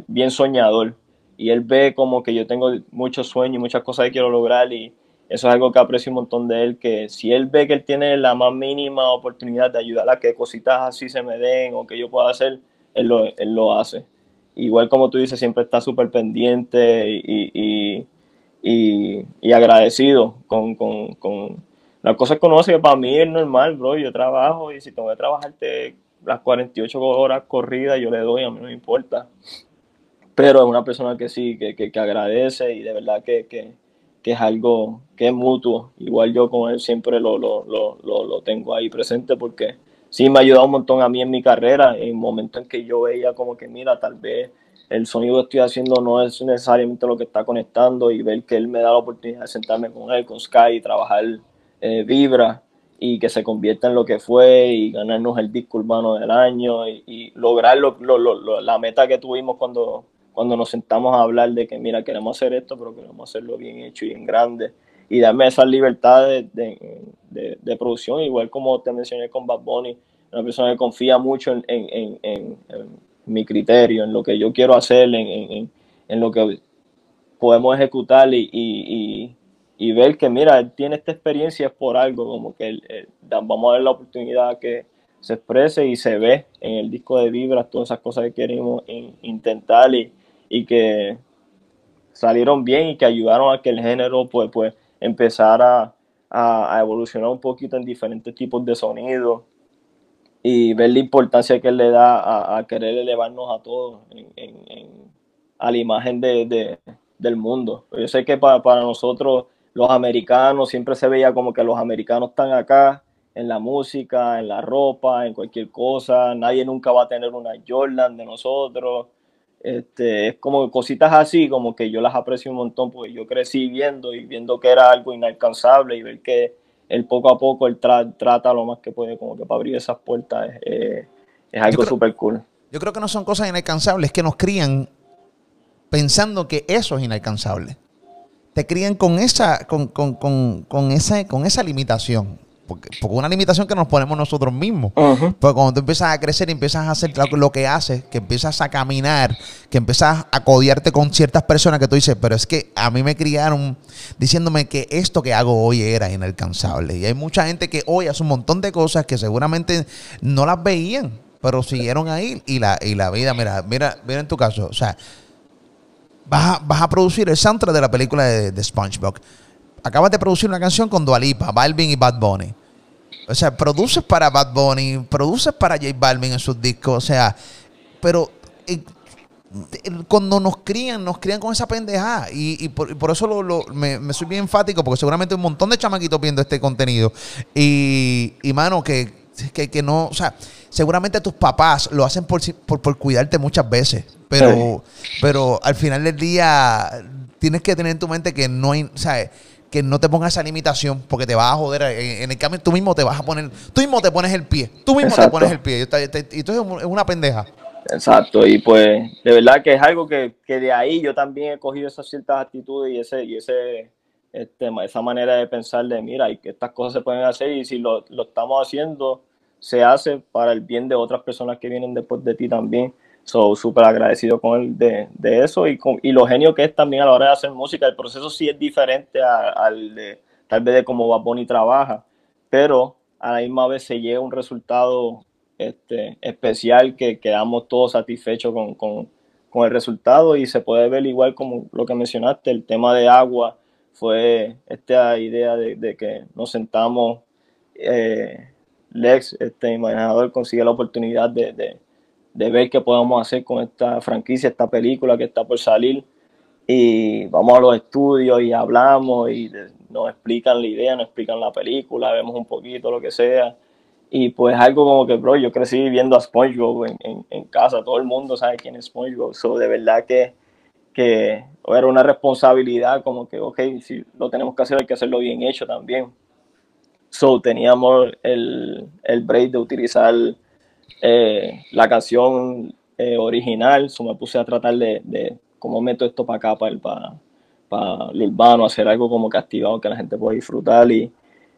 bien soñador y él ve como que yo tengo muchos sueños y muchas cosas que quiero lograr y eso es algo que aprecio un montón de él, que si él ve que él tiene la más mínima oportunidad de ayudar a que cositas así se me den o que yo pueda hacer, él lo, él lo hace. Igual como tú dices, siempre está súper pendiente y, y, y, y agradecido con, con, con las cosas que conoce, que para mí es normal, bro, yo trabajo y si tengo que trabajarte las 48 horas corridas, yo le doy, a mí no me importa pero es una persona que sí, que, que, que agradece y de verdad que, que, que es algo que es mutuo. Igual yo con él siempre lo, lo, lo, lo, lo tengo ahí presente porque sí me ha ayudado un montón a mí en mi carrera, en momentos en que yo veía como que, mira, tal vez el sonido que estoy haciendo no es necesariamente lo que está conectando y ver que él me da la oportunidad de sentarme con él, con Sky y trabajar eh, Vibra y que se convierta en lo que fue y ganarnos el disco urbano del año y, y lograr lo, lo, lo, la meta que tuvimos cuando, cuando nos sentamos a hablar de que, mira, queremos hacer esto, pero queremos hacerlo bien hecho y en grande. Y darme esas libertades de, de, de, producción, igual como te mencioné con Bad Bunny, una persona que confía mucho en, en, en, mi criterio, en lo que yo quiero hacer, en, lo que podemos ejecutar y, y, y, ver que, mira, él tiene esta experiencia por algo, como que él, vamos a dar la oportunidad que se exprese y se ve en el disco de Vibras todas esas cosas que queremos intentar y, y que salieron bien y que ayudaron a que el género pues, pues empezara a, a, evolucionar un poquito en diferentes tipos de sonidos y ver la importancia que le da a, querer elevarnos a todos a la imagen de, del mundo. Yo sé que para, para nosotros los americanos siempre se veía como que los americanos están acá en la música, en la ropa, en cualquier cosa. Nadie nunca va a tener una Jordan de nosotros. Este, es como cositas así, como que yo las aprecio un montón, porque yo crecí viendo y viendo que era algo inalcanzable y ver que él poco a poco él trata lo más que puede, como que para abrir esas puertas, es algo súper cool. Yo creo que no son cosas inalcanzables, que nos crían pensando que eso es inalcanzable. Te crían con esa, con, con, con, con esa, con esa limitación porque, porque una limitación que nos ponemos nosotros mismos. Porque cuando tú empiezas a crecer y empiezas a hacer lo que haces, que empiezas a caminar, que empiezas a codiarte con ciertas personas que tú dices, pero es que a mí me criaron diciéndome que esto que hago hoy era inalcanzable. Y hay mucha gente que hoy hace un montón de cosas que seguramente no las veían, pero siguieron ahí y la, y la vida, mira, mira, mira en tu caso, o sea, vas a, vas a producir el soundtrack de la película de, de SpongeBob acabas de producir una canción con Dualipa, Balvin y Bad Bunny. O sea, produces para Bad Bunny, produces para J Balvin en sus discos, o sea, pero eh, cuando nos crían, nos crían con esa pendejada. Y, por, eso lo, me, soy bien enfático, porque seguramente un montón de chamaquitos viendo este contenido. Y, y mano, que, que, no, o sea, seguramente tus papás lo hacen por, por, cuidarte muchas veces. Pero, pero al final del día tienes que tener en tu mente que no hay, ¿sabes? Que no te pongas esa limitación porque te vas a joder. En, el cambio, tú mismo te vas a poner, tú mismo te pones el pie, tú mismo te pones el pie. Y entonces es una pendeja. Exacto, y pues de verdad que es algo que, de ahí yo también he cogido esas ciertas actitudes y ese, y ese este, esa manera de pensar de mira, y que estas cosas se pueden hacer y si lo, lo estamos haciendo, se hace para el bien de otras personas que vienen después de ti también. So, súper agradecido con él de, de eso y, con, y lo genio que es también a la hora de hacer música. El proceso sí es diferente al de tal vez de cómo Bad trabaja, pero a la misma vez se llega un resultado este, especial que quedamos todos satisfechos con, con, con, el resultado y se puede ver igual como lo que mencionaste, el tema de agua fue esta idea de, que nos sentamos, eh, Lex, este imaginador, consigue la oportunidad de ver qué podemos hacer con esta franquicia, esta película que está por salir. Y vamos a los estudios y hablamos y nos explican la idea, nos explican la película, vemos un poquito, lo que sea. Y pues algo como que, bro, yo crecí viendo a SpongeBob en, en, casa, todo el mundo sabe quién es SpongeBob. So, de verdad que, que era una responsabilidad como que, ok, si lo tenemos que hacer, hay que hacerlo bien hecho también. So, teníamos el, el break de utilizar eh, la canción eh, original, so me puse a tratar de, cómo meto esto para acá, para, para, para lo urbano, hacer algo como castigado que la gente pueda disfrutar y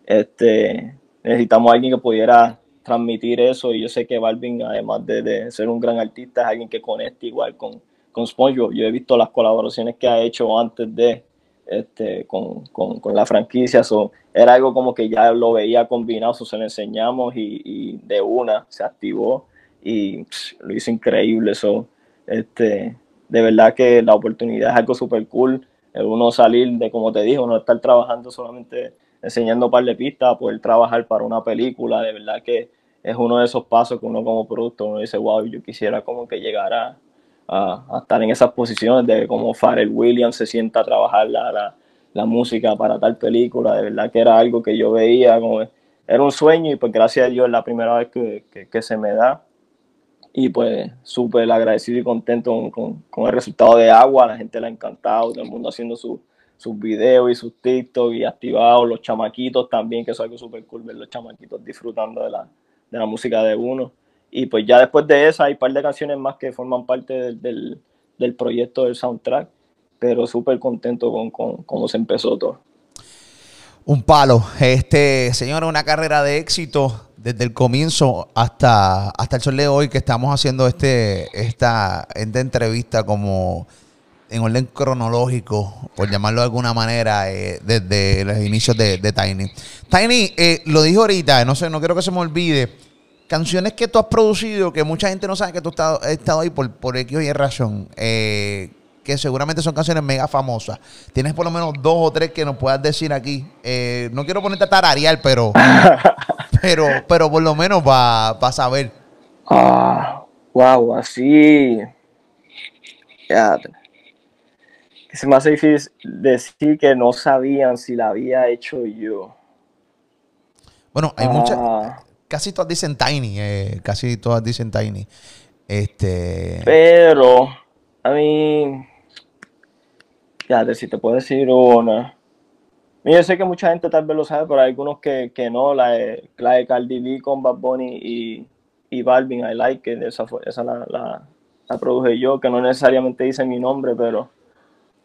este, necesitamos a alguien que pudiera transmitir eso y yo sé que Balvin, además de, de, ser un gran artista, es alguien que conecta igual con, con SpongeBob. Yo he visto las colaboraciones que ha hecho antes de este, con, con, con la franquicia. So, era algo como que ya lo veía combinado, se lo enseñamos y, y, de una se activó y lo hizo increíble. So, este, de verdad que la oportunidad es algo súper cool. Uno salir de, como te dije, uno estar trabajando solamente enseñando un par de pistas, poder trabajar para una película, de verdad que es uno de esos pasos que uno como producto, uno dice, wow, yo quisiera como que llegara a, estar en esas posiciones de como Pharrell Williams se sienta a trabajar la, la, música para tal película. De verdad que era algo que yo veía como era un sueño y pues gracias a Dios es la primera vez que, que, se me da. Y pues súper agradecido y contento con, con, el resultado de Agua. La gente le ha encantado, todo el mundo haciendo sus videos y sus TikTok y activados, los chamaquitos también, que es algo súper cool ver los chamaquitos disfrutando de la, de la música de uno. Y pues ya después de esa hay un par de canciones más que forman parte del, del, proyecto del soundtrack, pero súper contento con, con, cómo se empezó todo. Un palo. Este, señor, una carrera de éxito desde el comienzo hasta, hasta el sol de hoy que estamos haciendo este, esta, esta entrevista como en orden cronológico, por llamarlo de alguna manera, eh, desde los inicios de, Tiny. Tiny, eh, lo dijo ahorita, no sé, no quiero que se me olvide canciones que tú has producido, que mucha gente no sabe que tú has estado, ahí por, por X o Y razón, eh, que seguramente son canciones mega famosas. Tienes por lo menos dos o tres que nos puedas decir aquí. Eh, no quiero ponerte a tararear, pero, <laughs> pero, pero por lo menos para saber. Ah, wow, así. Ya. Que se me hace difícil decir que no sabían si la había hecho yo. Bueno, hay muchas. Casi todas dicen Tiny. eh, casi todas dicen Tiny. Este. pero, a mí. Ya, si te puedo decir una. Mira, Yo sé que mucha gente tal vez lo sabe, pero hay algunos que, que no. La de, la de Cardi B con Bad Bunny y, y Balvin, I Like It. Esa, fue, esa la, la, la produje yo, que no necesariamente dice mi nombre, pero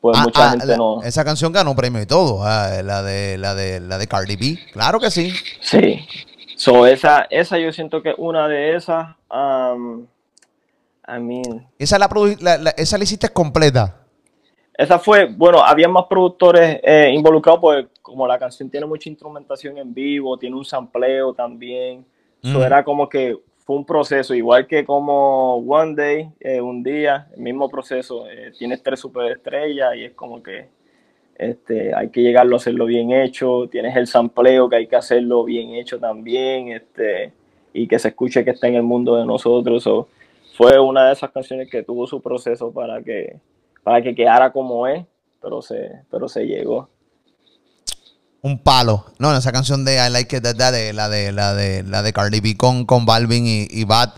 pues Ah, mucha ah, gente la- no. Esa canción ganó premio y todo. ah, la de la de la de Cardi B. Claro que sí. Sí. So, esa, esa yo siento que una de esas. um, I mean, Esa la, la- la- esa la hiciste completa. esa fue, bueno, había más productores eh, involucrados, pues como la canción tiene mucha instrumentación en vivo, tiene un sampleo también. So, Mm. era como que fue un proceso, igual que como One Day, eh, un día, el mismo proceso. eh, tienes tres superestrellas y es como que este, hay que llegarlo a hacerlo bien hecho. Tienes el sampleo que hay que hacerlo bien hecho también este, y que se escuche que está en el mundo de nosotros. So, fue una de esas canciones que tuvo su proceso para que, para que quedara como es, pero se, pero se llegó. Un palo. No, esa canción de I Like It That de la de la de la de Cardi B con, con Balvin y, y Bad.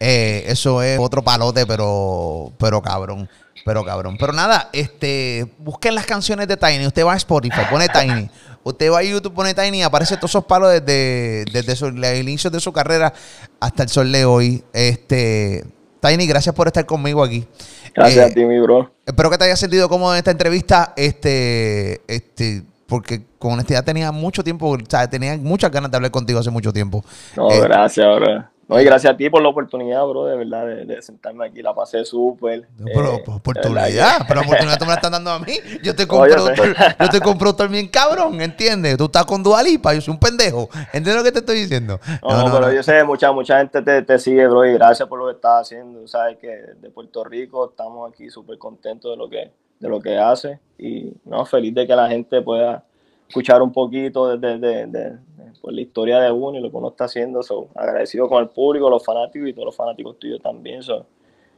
eh, eso es otro palote, pero, pero cabrón. Pero cabrón. Pero nada, este, busquen las canciones de Tiny. Usted va a Spotify, pone Tiny. Usted va a YouTube, pone Tiny y aparece todos esos palos desde, desde su- el inicio de su carrera hasta el sol de hoy. Este, Tiny, gracias por estar conmigo aquí. Gracias Eh, a ti, mi bro. Espero que te hayas sentido cómodo en esta entrevista, este, este, porque con honestidad tenía mucho tiempo, o sea, tenía muchas ganas de hablar contigo hace mucho tiempo. No, Eh, gracias, bro. No, y gracias a ti por la oportunidad, bro, de verdad, de, de sentarme aquí. La pasé súper. no, pero eh, pues, oportunidad, pero oportunidad tú me la estás dando a mí. Yo te No, compro yo sé. productor, yo te compro bien cabrón, ¿entiendes? Tú estás con Dualipa, yo soy un pendejo. ¿Entiendes lo que te estoy diciendo? No, no, pero yo sé, mucha, mucha gente te, te sigue, bro, y gracias por lo que estás haciendo. Sabes que de Puerto Rico estamos aquí súper contentos de lo que de lo que hace y no, feliz de que la gente pueda escuchar un poquito de, de, de- pues, la historia de uno y lo que uno está haciendo. So, agradecido con el público, los fanáticos y todos los fanáticos tuyos también. So,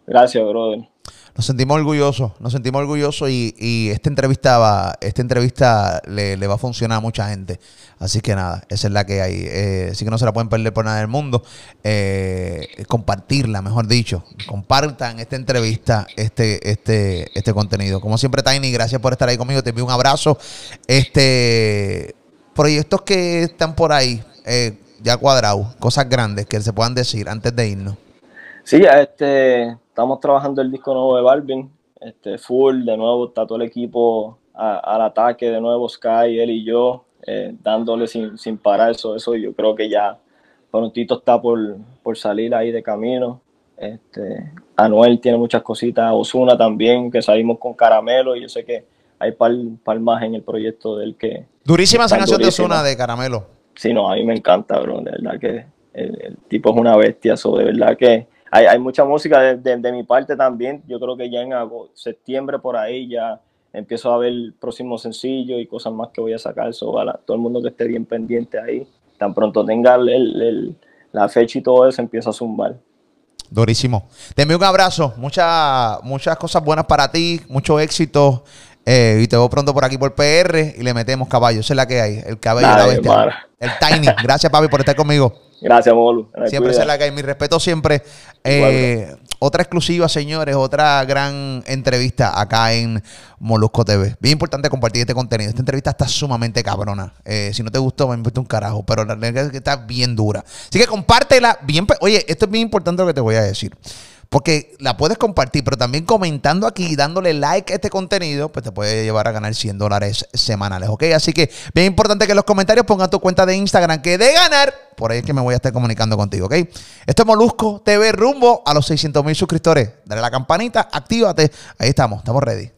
gracias, brother. Nos sentimos orgullosos, nos sentimos orgullosos y, esta entrevista va, esta entrevista le, le va a funcionar a mucha gente. Así que nada, esa es la que hay. Eh, así que no se la pueden perder por nada del mundo. Eh, compartirla, mejor dicho. Compartan esta entrevista, este, este, este contenido. Como siempre, Tiny, gracias por estar ahí conmigo. Te envío un abrazo. Este proyectos que están por ahí, eh, ya cuadrados, cosas grandes que se puedan decir antes de irnos. Sí, este, estamos trabajando el disco nuevo de Balvin, este, full, de nuevo está todo el equipo a- al ataque, de nuevo Sky, él y yo, eh, dándole sin, sin parar eso, eso yo creo que ya prontito está por, por salir ahí de camino. Este, Anuel tiene muchas cositas, Osuna también, que salimos con Caramelo y yo sé que hay par, par más en el proyecto del que, Durísima esa de. Ozuna de Caramelo. Sí, no, a mí me encanta, bro. De verdad que el, el tipo es una bestia. So, de verdad que hay, hay mucha música de, de- de mi parte también. Yo creo que ya en agosto, septiembre por ahí ya empiezo a ver el próximo sencillo y cosas más que voy a sacar. So, a la- todo el mundo que esté bien pendiente ahí. Tan pronto tenga el- la fecha y todo eso, empieza a zumbar. Durísimo. Te envío un abrazo. Muchas muchas cosas buenas para ti. Mucho éxito. Eh, y te veo pronto por aquí por PR y le metemos caballo. Esa es la que hay. El cabello de la Dale, bestia. para. El Tiny. Gracias, papi, por estar conmigo. Gracias, Molu. Siempre es la hay. Mi respeto siempre. Eh, otra exclusiva, señores. Otra gran entrevista acá en Molusco TV. Bien importante compartir este contenido. Esta entrevista está sumamente cabrona. Eh, si no te gustó, me importa un carajo. Pero la verdad es que está bien dura. Así que compártela. Bien, Oye, esto es bien importante lo que te voy a decir. Porque la puedes compartir, pero también comentando aquí dándole like a este contenido, pues te puede llevar a ganar 100 dólares semanales, ¿ok? Así que bien importante que en los comentarios pongan tu cuenta de Instagram, que de ganar, por ahí es que me voy a estar comunicando contigo, ¿ok? Esto es Molusco TV rumbo a los 600 mil suscriptores. Dale la campanita, actívate. Ahí estamos, estamos ready.